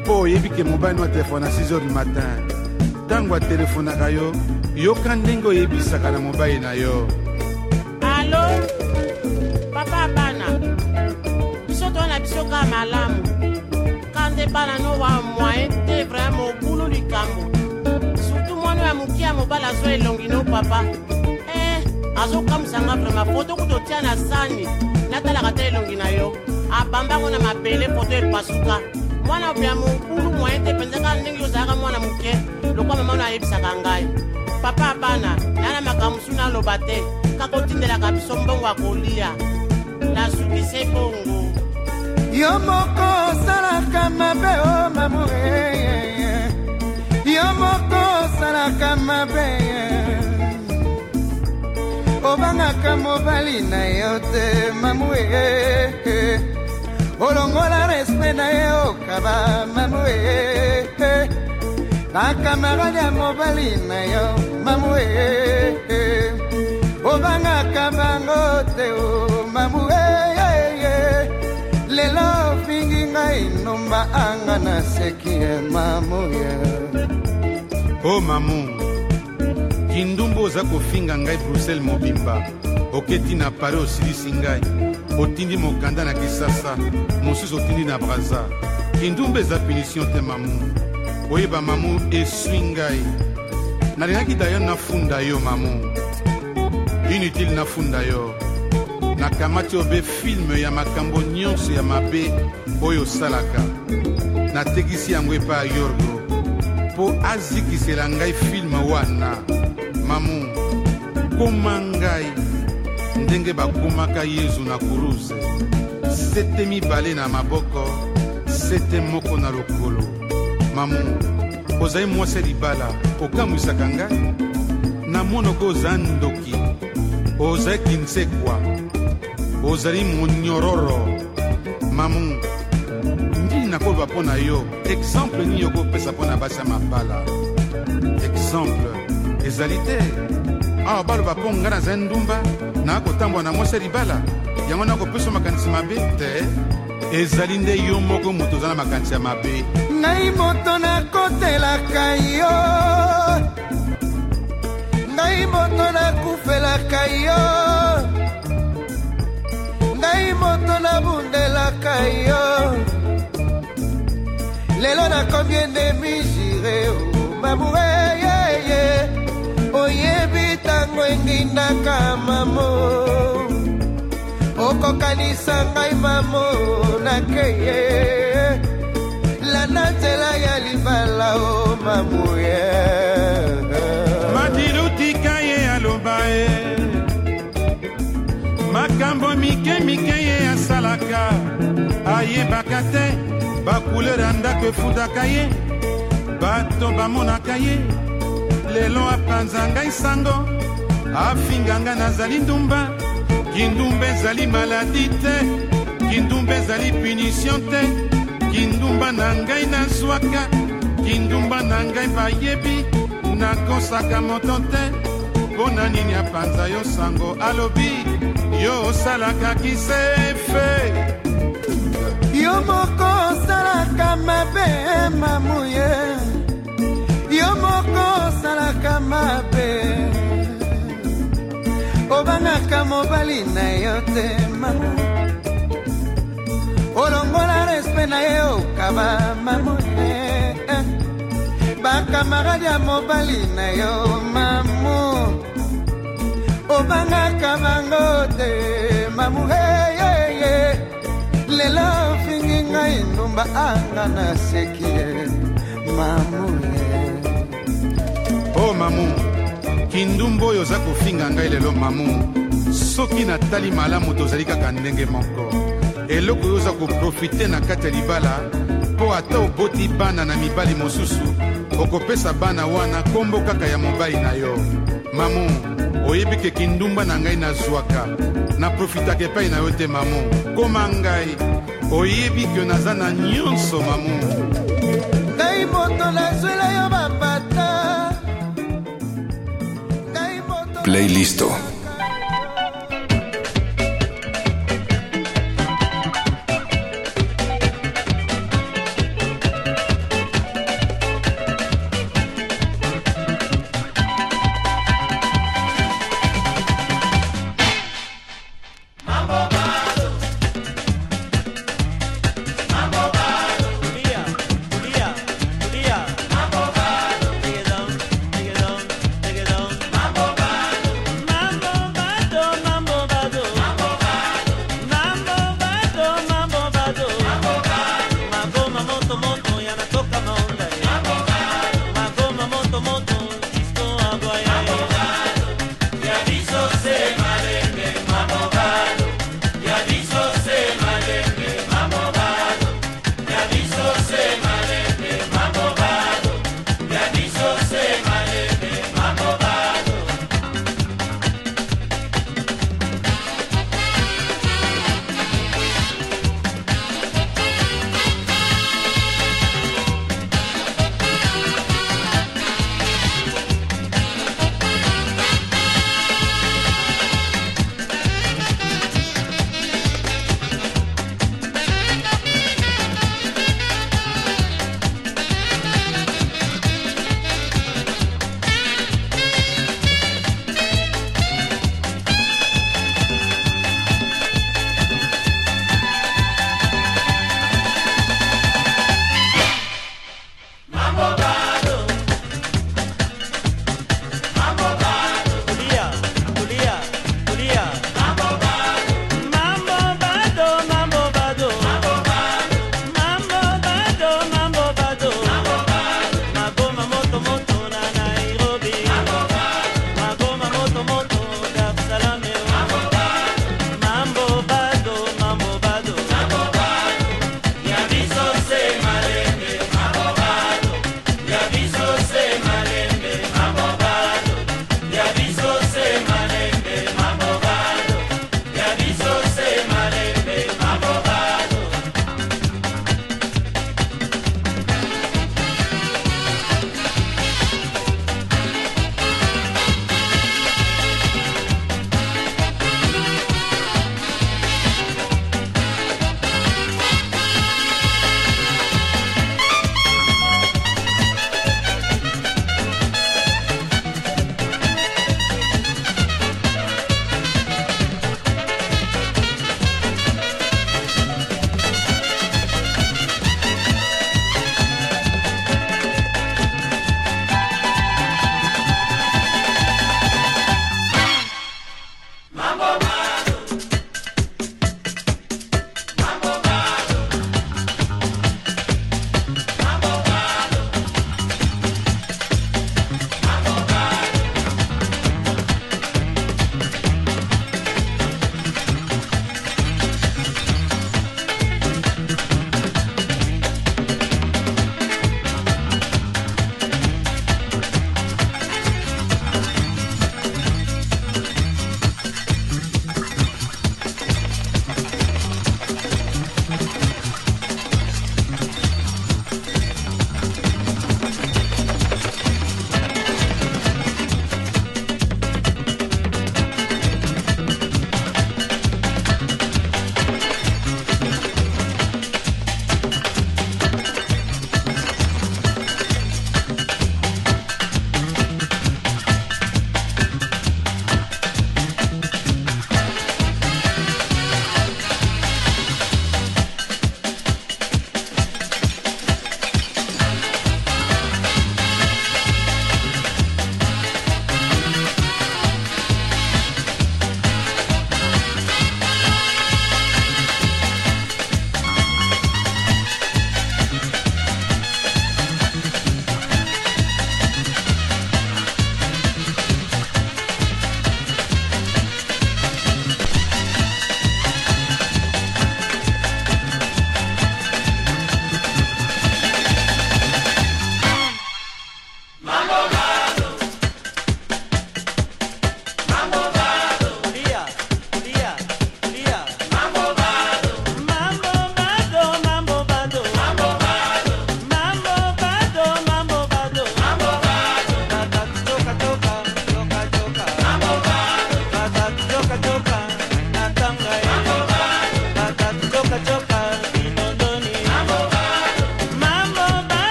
Mpo oyebi ke mobali na telefone na 6 heures du matin ntango atelefonaka yo yoka ndenge oyebisaka na mobali na yo. Alo papa bana biso twana biso kaka malamu ka nde bana no wa moyen te vraimen obulu likambo. Surtout mwana ya moke ya mobali azwa elongi no papa. Eh azokamwisanga vraimen foto kuta otia na sani natalaka te elongi na yo. Abambango na mabele foto epasuka mwana ya mobulu moyen te mpenza kaka ndenge ozalaka mwana moke lokwa mama no ayebisaka ngai. Papa ya bana naa na makambo su naloba te. Kaka otindelaka biso mbongo ya kolia. Nasukise bongo. Yo moko osalaka mabe o mamu eyeye yo moko osalaka mabe obangaka mobali na yo te mamu eyeye olongola respect na ye okaba mamu eyeye bakamarade ya mobali na yo mamu eyeye obangaka bango te o mamu eyeye lelo ofingi ngai numba anga na seki ye mamuye o mamu kindumbu oza kofinga ngai bruxelles mobimba. Oketi na paris osilisi ngai. Otindi mokanda na kisasa. Mosusu otindi na braza. Kindumbu eza punition te mamu oyeba mamu eswi ngai. Nalingaki dayo nafunda yo mamu. Inutile nafunda yo? Nakamati obe filme ya makambo nyonso ya mabe oyo osalaka. Natekisi yango epai ya yorgo. Mpo azikisela ngai filme wana. Mamu koma ngai. Ndenge bakomaka yezu na kuruze sete mibale na maboko sete moko na lokolo mamu ozali mwasi ya libala okamwisaka ngai. Na monoko oza ndoki ozali kinsekwa ozali monyororo. Mamu ndini nakoloba mpo na yo? Exemple nini okopesa mpo na basi ya mabala exemple ezali te. Awa baloba mpo ngai nazali ndumba nakotambola na mwasi ya libala. Yango nakopesa makanisi mabe te. Ezali nde yo moko moto oza na makanisi ya mabe ngai moto nakotelaka yo. Ngai moto nakufelaka yo. Ngai moto nabundelaka yo. Lelo nakomi endemi jire mamoure yeye oyebi ntango engindaka mamo. Okokanisa ngai mamo nakeye nzela ya libala o mamuye madilutika ye aloba ye. Makambo mike mike ye asalaka. Ayebaka te bakulere ya ndako efutaka ye. Bato bamonaka ye. Lelo apanza ngai sango. Afinga ngai nazali ndumba. Kindumba ezali maladi te. Kindumba ezali punition te kindumba na ngai nazwaka kindumba na ngai bayebi nakosaka moto te. Mpo na nini apanza yo sango alobi yo osalaka kisefe. Yo moko osalaka mabe mamuye. Yo moko osalaka mabe. Obangaka mobali na yo te mamu olongola respe na ye okaba mamuye bakamarade ya mobali na yo mamu. Obangaka bango te mamu heyeye lelo ofingi ngai ndumba anga naseki ye mamu o oh, mamu kindumba oyo oza kofinga ngai lelo mamu. Soki natali malamu tozali kaka ndenge moko eloko oyo oza koprofite na kati ya libala mpo ata oboti bana na mibali mosusu okopesa bana wana kombo kaka ya mobali na yo. Mamu oyebi ke kindumba na ngai nazwaka naprofitaka epai na yo te mamu. Koma ngai oyebi ke naza na nyonso mamu. Ngai moto nazwela yo bapata. Playlisto.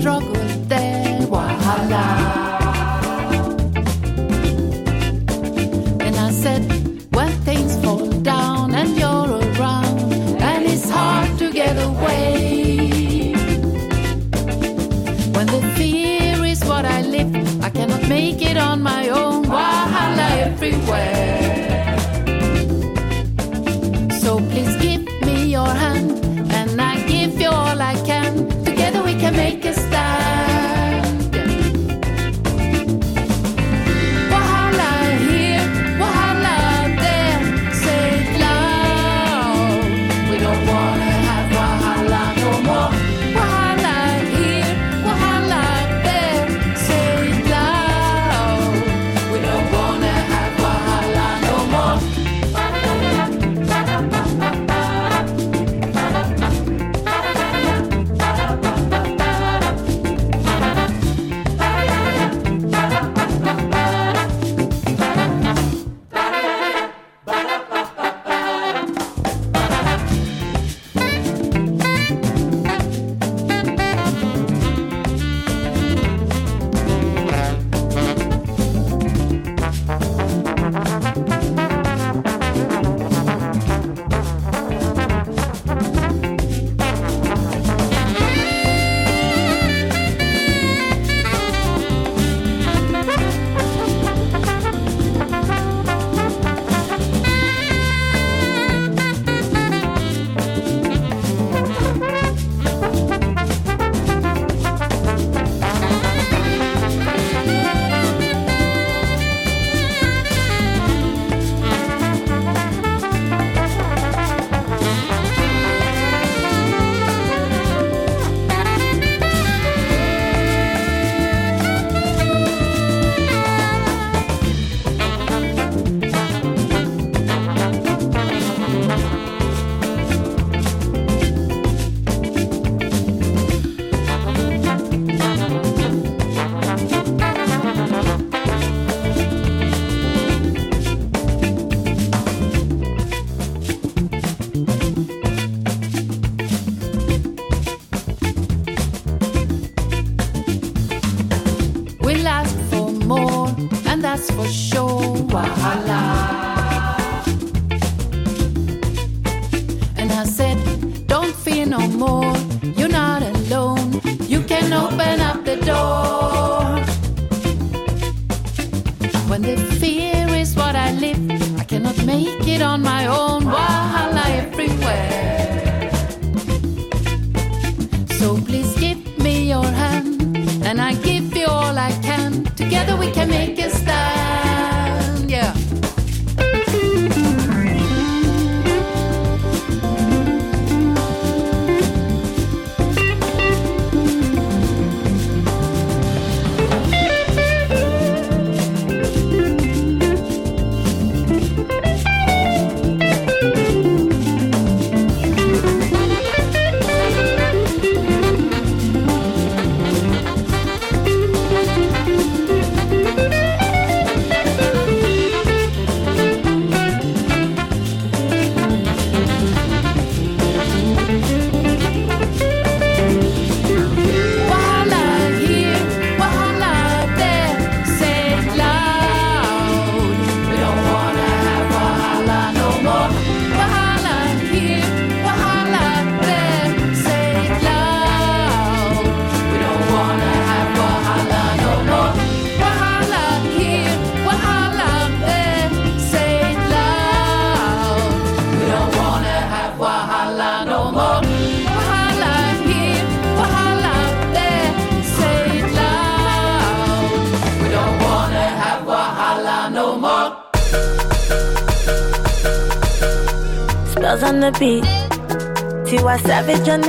Struggle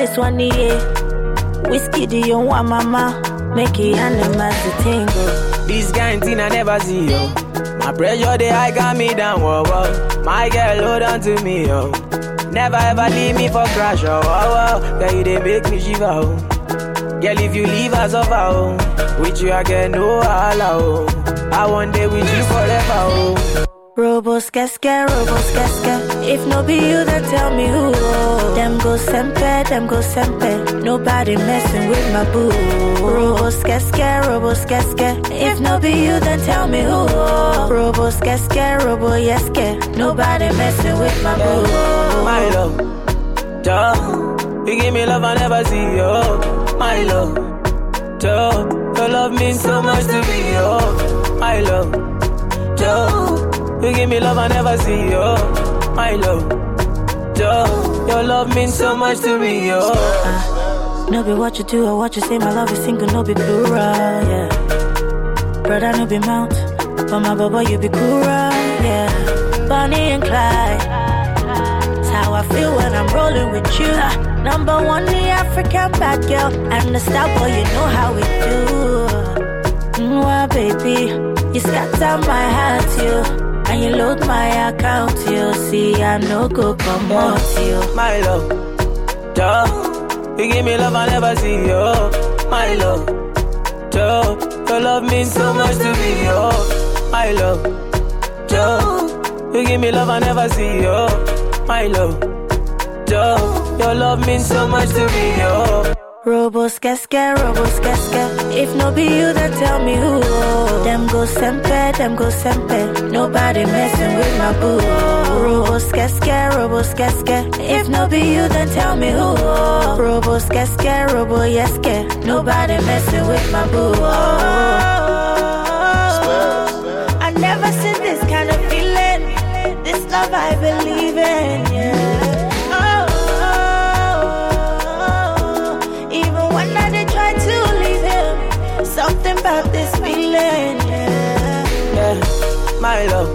This one, yeah. Whiskey, do you want mama? Make it animals to tingle. This thing I never see, yo. My pressure, they high got me down, whoa, whoa. My girl, hold on to me, yo. Never ever leave me for crash, oh, oh, oh. Girl, you they make me shiver, oh. Girl, if you leave us over, oh. With you, get no holla, oh. I want day with you forever, oh. Robos casca, robos casca. If no be you, then tell me who. Them go sempe, them go sempe. Nobody messing with my boo. Robos casca, robos casca. If no be you, then tell me who. Robos casca, robo yeske. Nobody messing with my boo. My love, Joe, you give me love I never see, yo. My love, Joe, your love means so much to me, yo. My love, Joe, you give me love I never see, yo. My love, your love means so much to me, yo. Ah, no be what you do or what you say, my love is single, no be plural, yeah. Brother, no be mount, but my baba, you be cool, yeah. Bonnie and Clyde, it's how I feel when I'm rolling with you. Ah, number one, the African bad girl, and the star boy, you know how we do. Mm, Mwah, baby, you scatter my heart, you. And you load my account, you see, I no go come out, you. My love, Joe, you give me love I never see, yo. My love, Joe, your love means so much to me, yo. My love, Joe, you give me love I never see, yo. My love, Joe, your love means so much to me, yo. Robos casca, robos casca. If no be you, then tell me who. Them go sempe, them go sempe. Nobody messing with my boo. Robos casca, robos casca. If no be you, then tell me who. Robos casca, robo yeske. Nobody messing with my boo. I never seen this kind of feeling. This love I believe in, my love,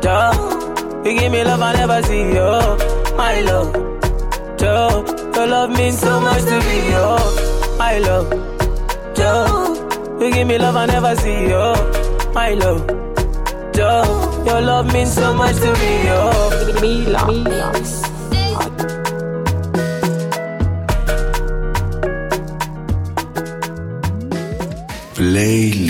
Joe, you give me love I never see, yo. My love, Joe, your love means so much to me, yo. My love, Joe, you give me love I never see, yo. My love, Joe, your love means so much to me, yo. Mila, Playlisto.